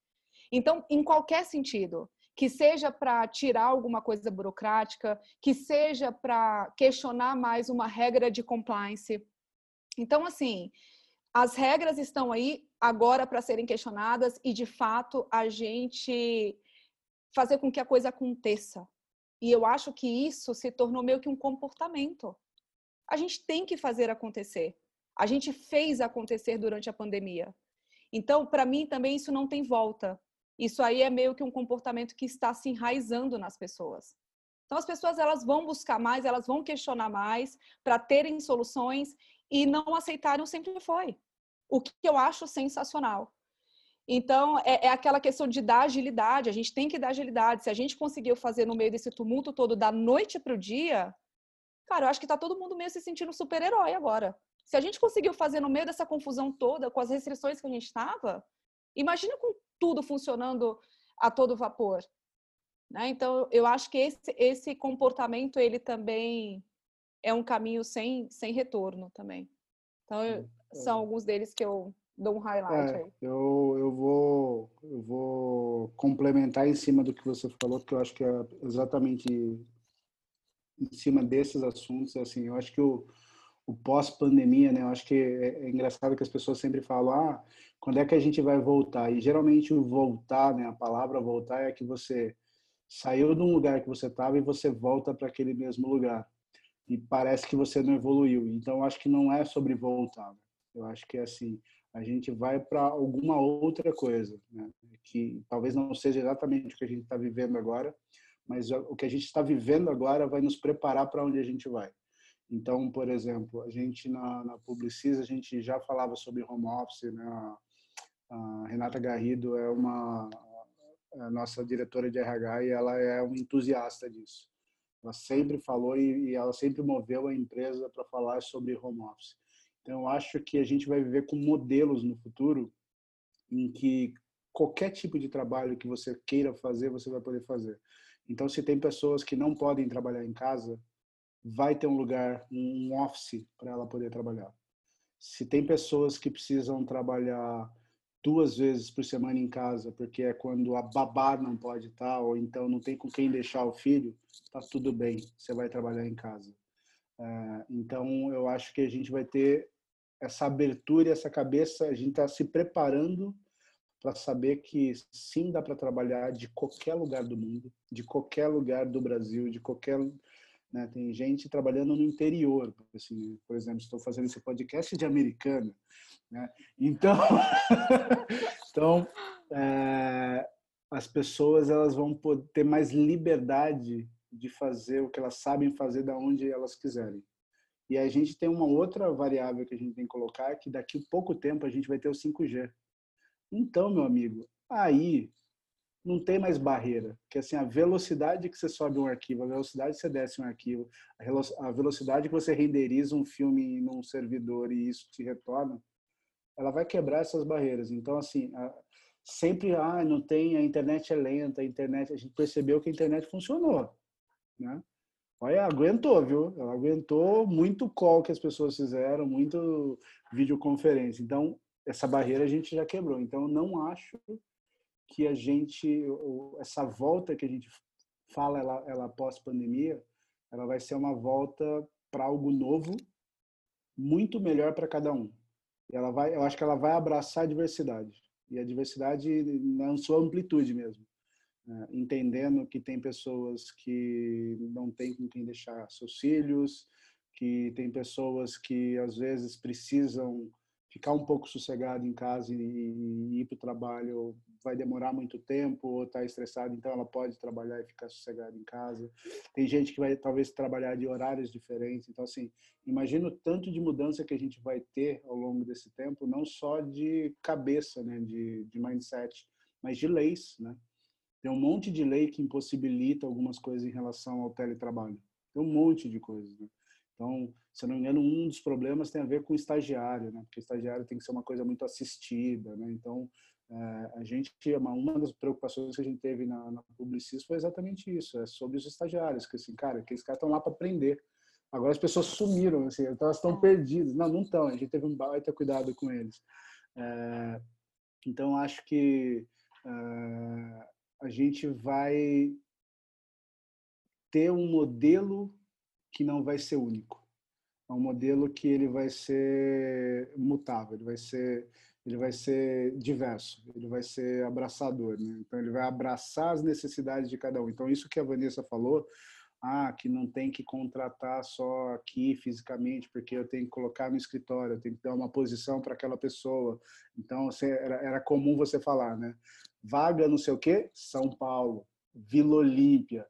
Então, em qualquer sentido, que seja para tirar alguma coisa burocrática, que seja para questionar mais uma regra de compliance. Então, assim, as regras estão aí agora para serem questionadas e, de fato, a gente fazer com que a coisa aconteça. E eu acho que isso se tornou meio que um comportamento. A gente tem que fazer acontecer. A gente fez acontecer durante a pandemia. Então, para mim também isso não tem volta. Isso aí é meio que um comportamento que está se enraizando nas pessoas. Então as pessoas elas vão buscar mais, elas vão questionar mais para terem soluções e não aceitarem o sempre foi. O que eu acho sensacional. Então, é, é, aquela questão de dar agilidade, a gente tem que dar agilidade. Se a gente conseguiu fazer no meio desse tumulto todo, da noite para o dia, cara, eu acho que está todo mundo meio se sentindo super-herói agora. Se a gente conseguiu fazer no meio dessa confusão toda, com as restrições que a gente estava, imagina com tudo funcionando a todo vapor. Né? Então, eu acho que esse, esse comportamento, ele também é um caminho sem, sem retorno também. Então, eu, são alguns deles que eu dou um highlight é, aí. Eu, eu, vou, eu vou complementar em cima do que você falou, porque eu acho que é exatamente em cima desses assuntos, assim, eu acho que o, o pós-pandemia, né, eu acho que é, é, engraçado que as pessoas sempre falam, ah, quando é que a gente vai voltar? E geralmente o voltar, né, a palavra voltar é que você saiu de um lugar que você estava e você volta para aquele mesmo lugar. E parece que você não evoluiu. Então, acho que não é sobre voltar. Eu acho que é assim, a gente vai para alguma outra coisa, né? que talvez não seja exatamente o que a gente está vivendo agora, mas o que a gente está vivendo agora vai nos preparar para onde a gente vai. Então, por exemplo, a gente na, na Publicis, a gente já falava sobre home office, né? a, Renata Garrido é uma é nossa diretora de RH e ela é um entusiasta disso. Ela sempre falou e, e ela sempre moveu a empresa para falar sobre home office. Então, eu acho que a gente vai viver com modelos no futuro em que qualquer tipo de trabalho que você queira fazer, você vai poder fazer. Então, se tem pessoas que não podem trabalhar em casa, vai ter um lugar, um office para ela poder trabalhar. Se tem pessoas que precisam trabalhar duas vezes por semana em casa, porque é quando a babá não pode estar, ou então não tem com quem deixar o filho, tá tudo bem, você vai trabalhar em casa. É, então, eu acho que a gente vai ter essa abertura essa cabeça, a gente está se preparando para saber que sim dá para trabalhar de qualquer lugar do mundo, de qualquer lugar do Brasil, de qualquer né? Tem gente trabalhando no interior, assim, por exemplo, estou fazendo esse podcast de americana, né? Então, então é, as pessoas elas vão poder ter mais liberdade de fazer o que elas sabem fazer da onde elas quiserem. E a gente tem uma outra variável que a gente tem que colocar, que daqui a pouco tempo a gente vai ter o 5G. Então, meu amigo, aí não tem mais barreira, que assim a velocidade que você sobe um arquivo, a velocidade que você desce um arquivo, a velocidade que você renderiza um filme num servidor e isso te retorna, ela vai quebrar essas barreiras. Então assim, sempre ah, não tem, a internet é lenta, a internet, a gente percebeu que a internet funcionou, né? Olha, aguentou, viu? Ela aguentou muito call que as pessoas fizeram, muito videoconferência. Então, essa barreira a gente já quebrou. Então, não acho que a gente, essa volta que a gente fala, ela, ela pós-pandemia, ela vai ser uma volta para algo novo, muito melhor para cada um. E ela vai, eu acho que ela vai abraçar a diversidade. E a diversidade na sua amplitude mesmo. Né? entendendo que tem pessoas que não têm com quem deixar seus filhos, que tem pessoas que às vezes precisam ficar um pouco sossegado em casa e, ir para o trabalho vai demorar muito tempo ou está estressado, então ela pode trabalhar e ficar sossegada em casa. Tem gente que vai talvez trabalhar de horários diferentes. Então, assim, imagina o tanto de mudança que a gente vai ter ao longo desse tempo, não só de cabeça, né, de, de mindset, mas de leis, né? Tem um monte de lei que impossibilita algumas coisas em relação ao teletrabalho. Tem um monte de coisas, né? Então, se eu não me engano, um dos problemas tem a ver com o estagiário, né? Porque o estagiário tem que ser uma coisa muito assistida, né? Então, a gente, uma das preocupações que a gente teve na, na Publicis foi exatamente isso, é sobre os estagiários, que assim, cara, aqueles caras estão lá para aprender. Agora as pessoas sumiram, assim, então elas estão é. perdidas. Não, não estão, a gente teve um baita cuidado com eles. É, então, acho que é, a gente vai ter um modelo que não vai ser único. É um modelo que ele vai ser mutável, ele vai ser ele vai ser diverso, ele vai ser abraçador, né? Então ele vai abraçar as necessidades de cada um. Então isso que a Vanessa falou, ah, que não tem que contratar só aqui fisicamente, porque eu tenho que colocar no escritório, eu tenho que dar uma posição para aquela pessoa. Então era comum você falar, né? Vaga não sei o quê, São Paulo, Vila Olímpia,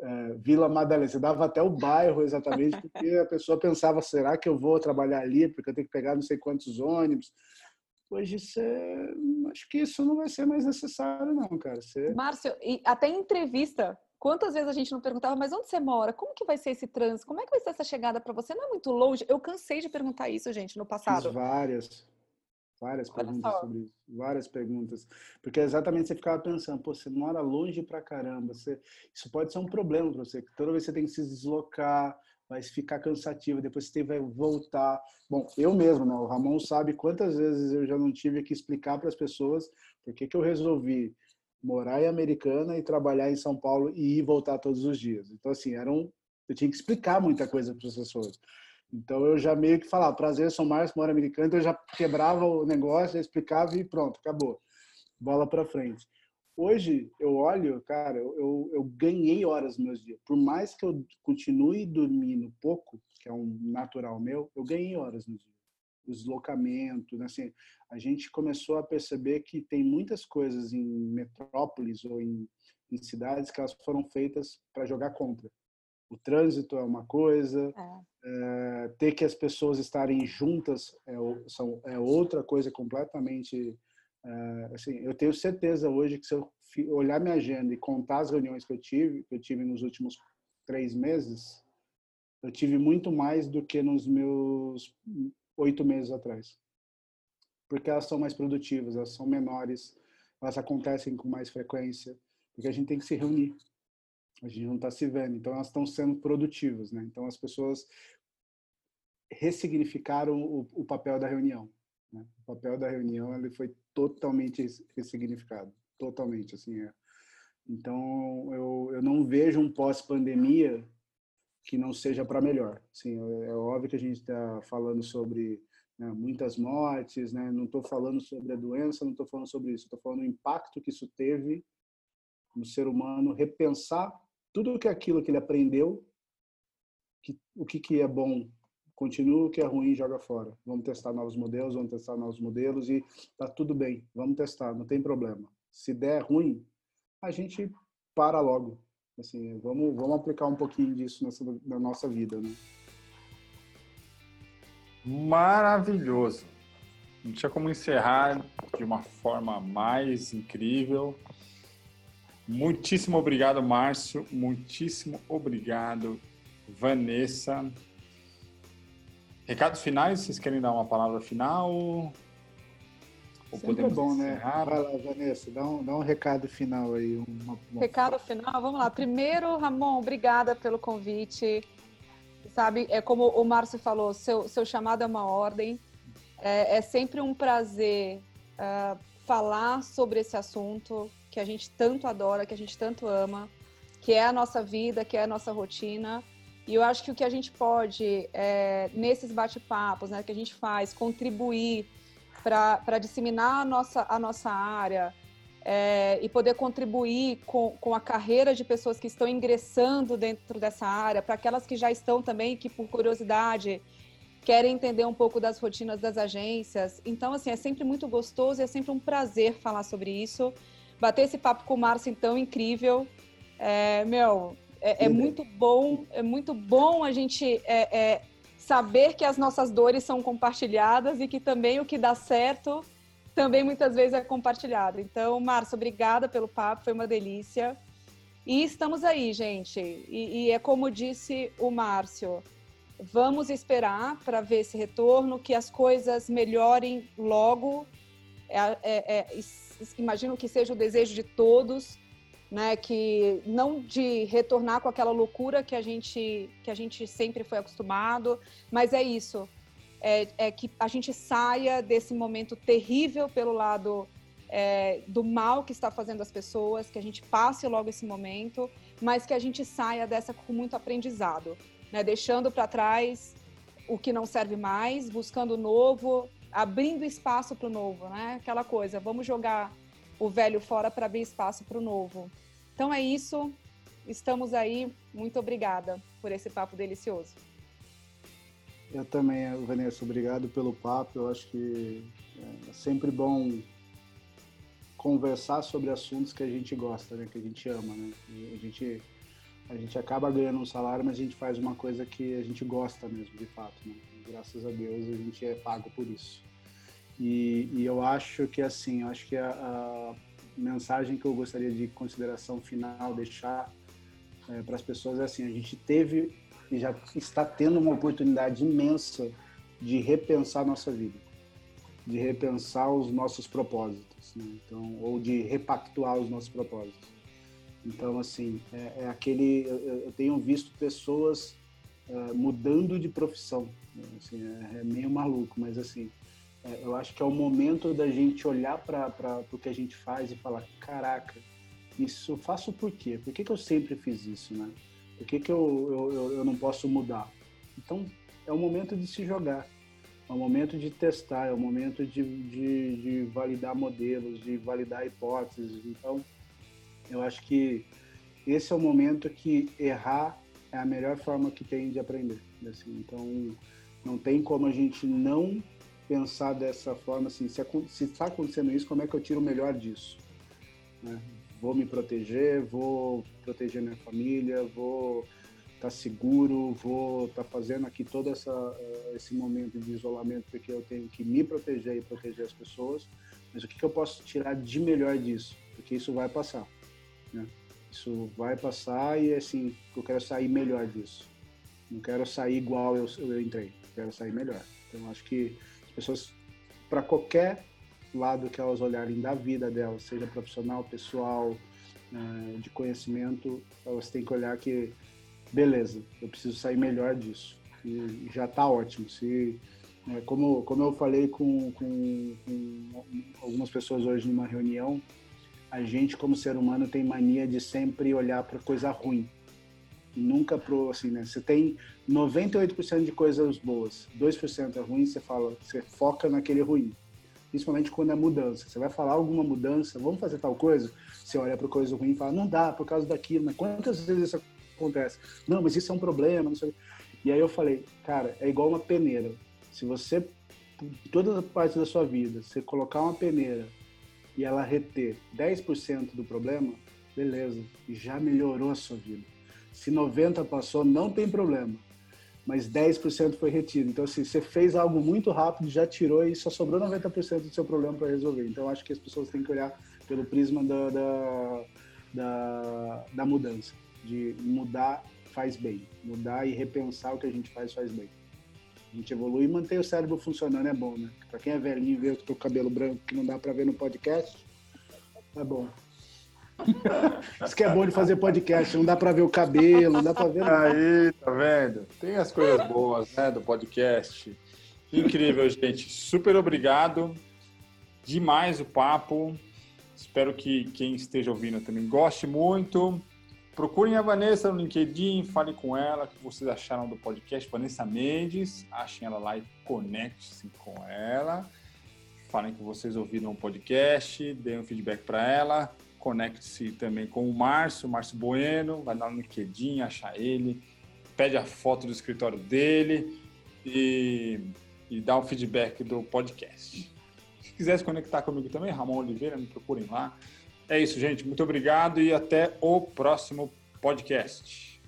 é, Vila Madalena. Você dava até o bairro exatamente, porque a pessoa pensava: será que eu vou trabalhar ali? Porque eu tenho que pegar não sei quantos ônibus. Hoje, você, acho que isso não vai ser mais necessário, não, cara. Você... Márcio, e até em entrevista, quantas vezes a gente não perguntava, mas onde você mora? Como que vai ser esse trânsito? Como é que vai ser essa chegada para você? Não é muito longe? Eu cansei de perguntar isso, gente, no passado. Fiz várias, várias perguntas sobre isso. Várias perguntas. Porque exatamente você ficava pensando, pô, você mora longe pra caramba. Você... Isso pode ser um problema para você. Toda vez você tem que se deslocar, vai ficar cansativo, depois você vai voltar. Bom, eu mesmo, né? O Ramon sabe quantas vezes eu já não tive que explicar para as pessoas por que, que eu resolvi morar em Americana e trabalhar em São Paulo e ir voltar todos os dias. Então, assim, era um, eu tinha que explicar muita coisa para as pessoas. Então, eu já meio que falava, prazer, sou Márcio, moro em Americana, então eu já quebrava o negócio, explicava e pronto, acabou. Bola para frente. Hoje eu olho, cara, eu, eu ganhei horas nos meus dias. Por mais que eu continue dormindo pouco, que é um natural meu, eu ganhei horas nos dias. Deslocamento, né? assim, a gente começou a perceber que tem muitas coisas em metrópoles ou em, em cidades que elas foram feitas para jogar contra. O trânsito é uma coisa, é. É, ter que as pessoas estarem juntas é, são, é outra coisa completamente assim, eu tenho certeza hoje que se eu olhar minha agenda e contar as reuniões que eu tive, que eu tive nos últimos três meses, eu tive muito mais do que nos meus oito meses atrás. Porque elas são mais produtivas, elas são menores, elas acontecem com mais frequência, porque a gente tem que se reunir. A gente não está se vendo, então elas estão sendo produtivas, né? Então as pessoas ressignificaram o, o papel da reunião. Né? O papel da reunião ele foi totalmente ressignificado, totalmente assim é. Então eu, eu não vejo um pós-pandemia que não seja para melhor. Sim, é, é óbvio que a gente está falando sobre né, muitas mortes, né? Não estou falando sobre a doença, não estou falando sobre isso. Estou falando do impacto que isso teve no ser humano, repensar tudo que é aquilo que ele aprendeu, que, o que que é bom continua o que é ruim joga fora. Vamos testar novos modelos, vamos testar novos modelos e tá tudo bem. Vamos testar, não tem problema. Se der ruim, a gente para logo. Assim, vamos, vamos aplicar um pouquinho disso nessa, na nossa vida, né? Maravilhoso. Não tinha como encerrar de uma forma mais incrível. Muitíssimo obrigado, Márcio. Muitíssimo obrigado, Vanessa. Recados finais, vocês querem dar uma palavra final? Ou Sempre é bom, né? encerrar? né? Vai lá, Vanessa, dá um, dá um recado final aí. Uma, uma... Recado final, vamos lá. Primeiro, Ramon, obrigada pelo convite. Sabe, é como o Márcio falou, seu, seu chamado é uma ordem. É, é sempre um prazer uh, falar sobre esse assunto que a gente tanto adora, que a gente tanto ama, que é a nossa vida, que é a nossa rotina. E eu acho que o que a gente pode, é, nesses bate-papos né, que a gente faz, contribuir para disseminar a nossa, a nossa área, é, e poder contribuir com, com a carreira de pessoas que estão ingressando dentro dessa área, para aquelas que já estão também, que por curiosidade querem entender um pouco das rotinas das agências. Então, assim, é sempre muito gostoso e é sempre um prazer falar sobre isso. Bater esse papo com o Márcio, então, incrível. É, meu, é, é muito bom, é muito bom a gente é, é, saber que as nossas dores são compartilhadas e que também o que dá certo também muitas vezes é compartilhado. Então, Márcio, obrigada pelo papo, foi uma delícia. E estamos aí, gente. E, e é como disse o Márcio, vamos esperar para ver esse retorno, que as coisas melhorem logo. É, é, é, imagino que seja o desejo de todos, né? Que não de retornar com aquela loucura que a gente que a gente sempre foi acostumado, mas é isso. É, é que a gente saia desse momento terrível pelo lado é, do mal que está fazendo as pessoas, que a gente passe logo esse momento, mas que a gente saia dessa com muito aprendizado né? deixando para trás o que não serve mais, buscando o novo, abrindo espaço para o novo, né? Aquela coisa, vamos jogar o velho fora para abrir espaço para o novo. Então é isso, estamos aí. Muito obrigada por esse papo delicioso. Eu também, Vanessa, obrigado pelo papo. Eu acho que é sempre bom conversar sobre assuntos que a gente gosta, né? Que a gente ama, né? E a gente a gente acaba ganhando um salário, mas a gente faz uma coisa que a gente gosta mesmo, de fato. Né? Graças a Deus a gente é pago por isso. E, e eu acho que assim, acho que a, a, mensagem que eu gostaria de consideração final deixar é, para as pessoas é assim: a gente teve e já está tendo uma oportunidade imensa de repensar nossa vida, de repensar os nossos propósitos, né? então, ou de repactuar os nossos propósitos. Então, assim, é, é aquele. Eu, eu, tenho visto pessoas é, mudando de profissão. Né? Assim, é, é, meio maluco, mas assim, eu acho que é o momento da gente olhar para o que a gente faz e falar: caraca, isso faço por quê? Por que, que eu sempre fiz isso, né? Por que, que eu, eu, eu não posso mudar? Então, é o momento de se jogar. É o momento de testar, é o momento de, de, de validar modelos, de validar hipóteses. Então, eu acho que esse é o momento que errar é a melhor forma que tem de aprender. Assim. Então, não tem como a gente não pensar dessa forma, assim, se está acontecendo isso, como é que eu tiro o melhor disso? Né? Vou me proteger, vou proteger minha família, vou estar tá seguro, vou estar tá fazendo aqui todo essa, eh, esse momento de isolamento porque eu tenho que me proteger e proteger as pessoas, mas o que, que eu posso tirar de melhor disso? Porque isso vai passar. Né? Isso vai passar e assim, eu quero sair melhor disso. Não quero sair igual eu, eu entrei, quero sair melhor. Então acho que pessoas, para qualquer lado que elas olharem da vida delas, seja profissional, pessoal, né, de conhecimento, elas têm que olhar que, beleza, eu preciso sair melhor disso. E já está ótimo. Se, é, como, como eu falei com, com, com algumas pessoas hoje numa reunião, a gente como ser humano tem mania de sempre olhar para coisa ruim. Nunca pro assim, né? Você tem 98% de coisas boas, 2% é ruim, você fala, você foca naquele ruim. Principalmente quando é mudança. Você vai falar alguma mudança, vamos fazer tal coisa? Você olha para coisa ruim e fala, não dá por causa daquilo, mas quantas vezes isso acontece? Não, mas isso é um problema, não sei. E aí eu falei, cara, é igual uma peneira. Se você todas as partes da sua vida, você colocar uma peneira e ela reter 10% do problema, beleza, já melhorou a sua vida. Se 90% passou, não tem problema, mas 10% foi retido. Então, assim, você fez algo muito rápido, já tirou e só sobrou 90% do seu problema para resolver. Então, acho que as pessoas têm que olhar pelo prisma da, da, da, da mudança, de mudar faz bem, mudar e repensar o que a gente faz faz bem. A gente evolui e manter o cérebro funcionando é bom, né? Pra quem é velhinho e vê o cabelo branco que não dá pra ver no podcast, é bom. Isso que é bom de fazer podcast, não dá pra ver o cabelo, não dá pra ver. Aí, tá vendo? Tem as coisas boas, né, do podcast. Incrível, gente. Super obrigado. Demais o papo. Espero que quem esteja ouvindo também goste muito. Procurem a Vanessa no LinkedIn, falem com ela o que vocês acharam do podcast Vanessa Mendes. Achem ela lá e conectem-se com ela. falem que vocês ouviram o podcast, deem um feedback para ela, conecte-se também com o Márcio, Márcio Bueno, vai lá no LinkedIn, achar ele, pede a foto do escritório dele e, e dá o feedback do podcast. Se quiser se conectar comigo também, Ramon Oliveira, me procurem lá. É isso, gente. Muito obrigado e até o próximo podcast.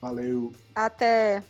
Valeu. Até.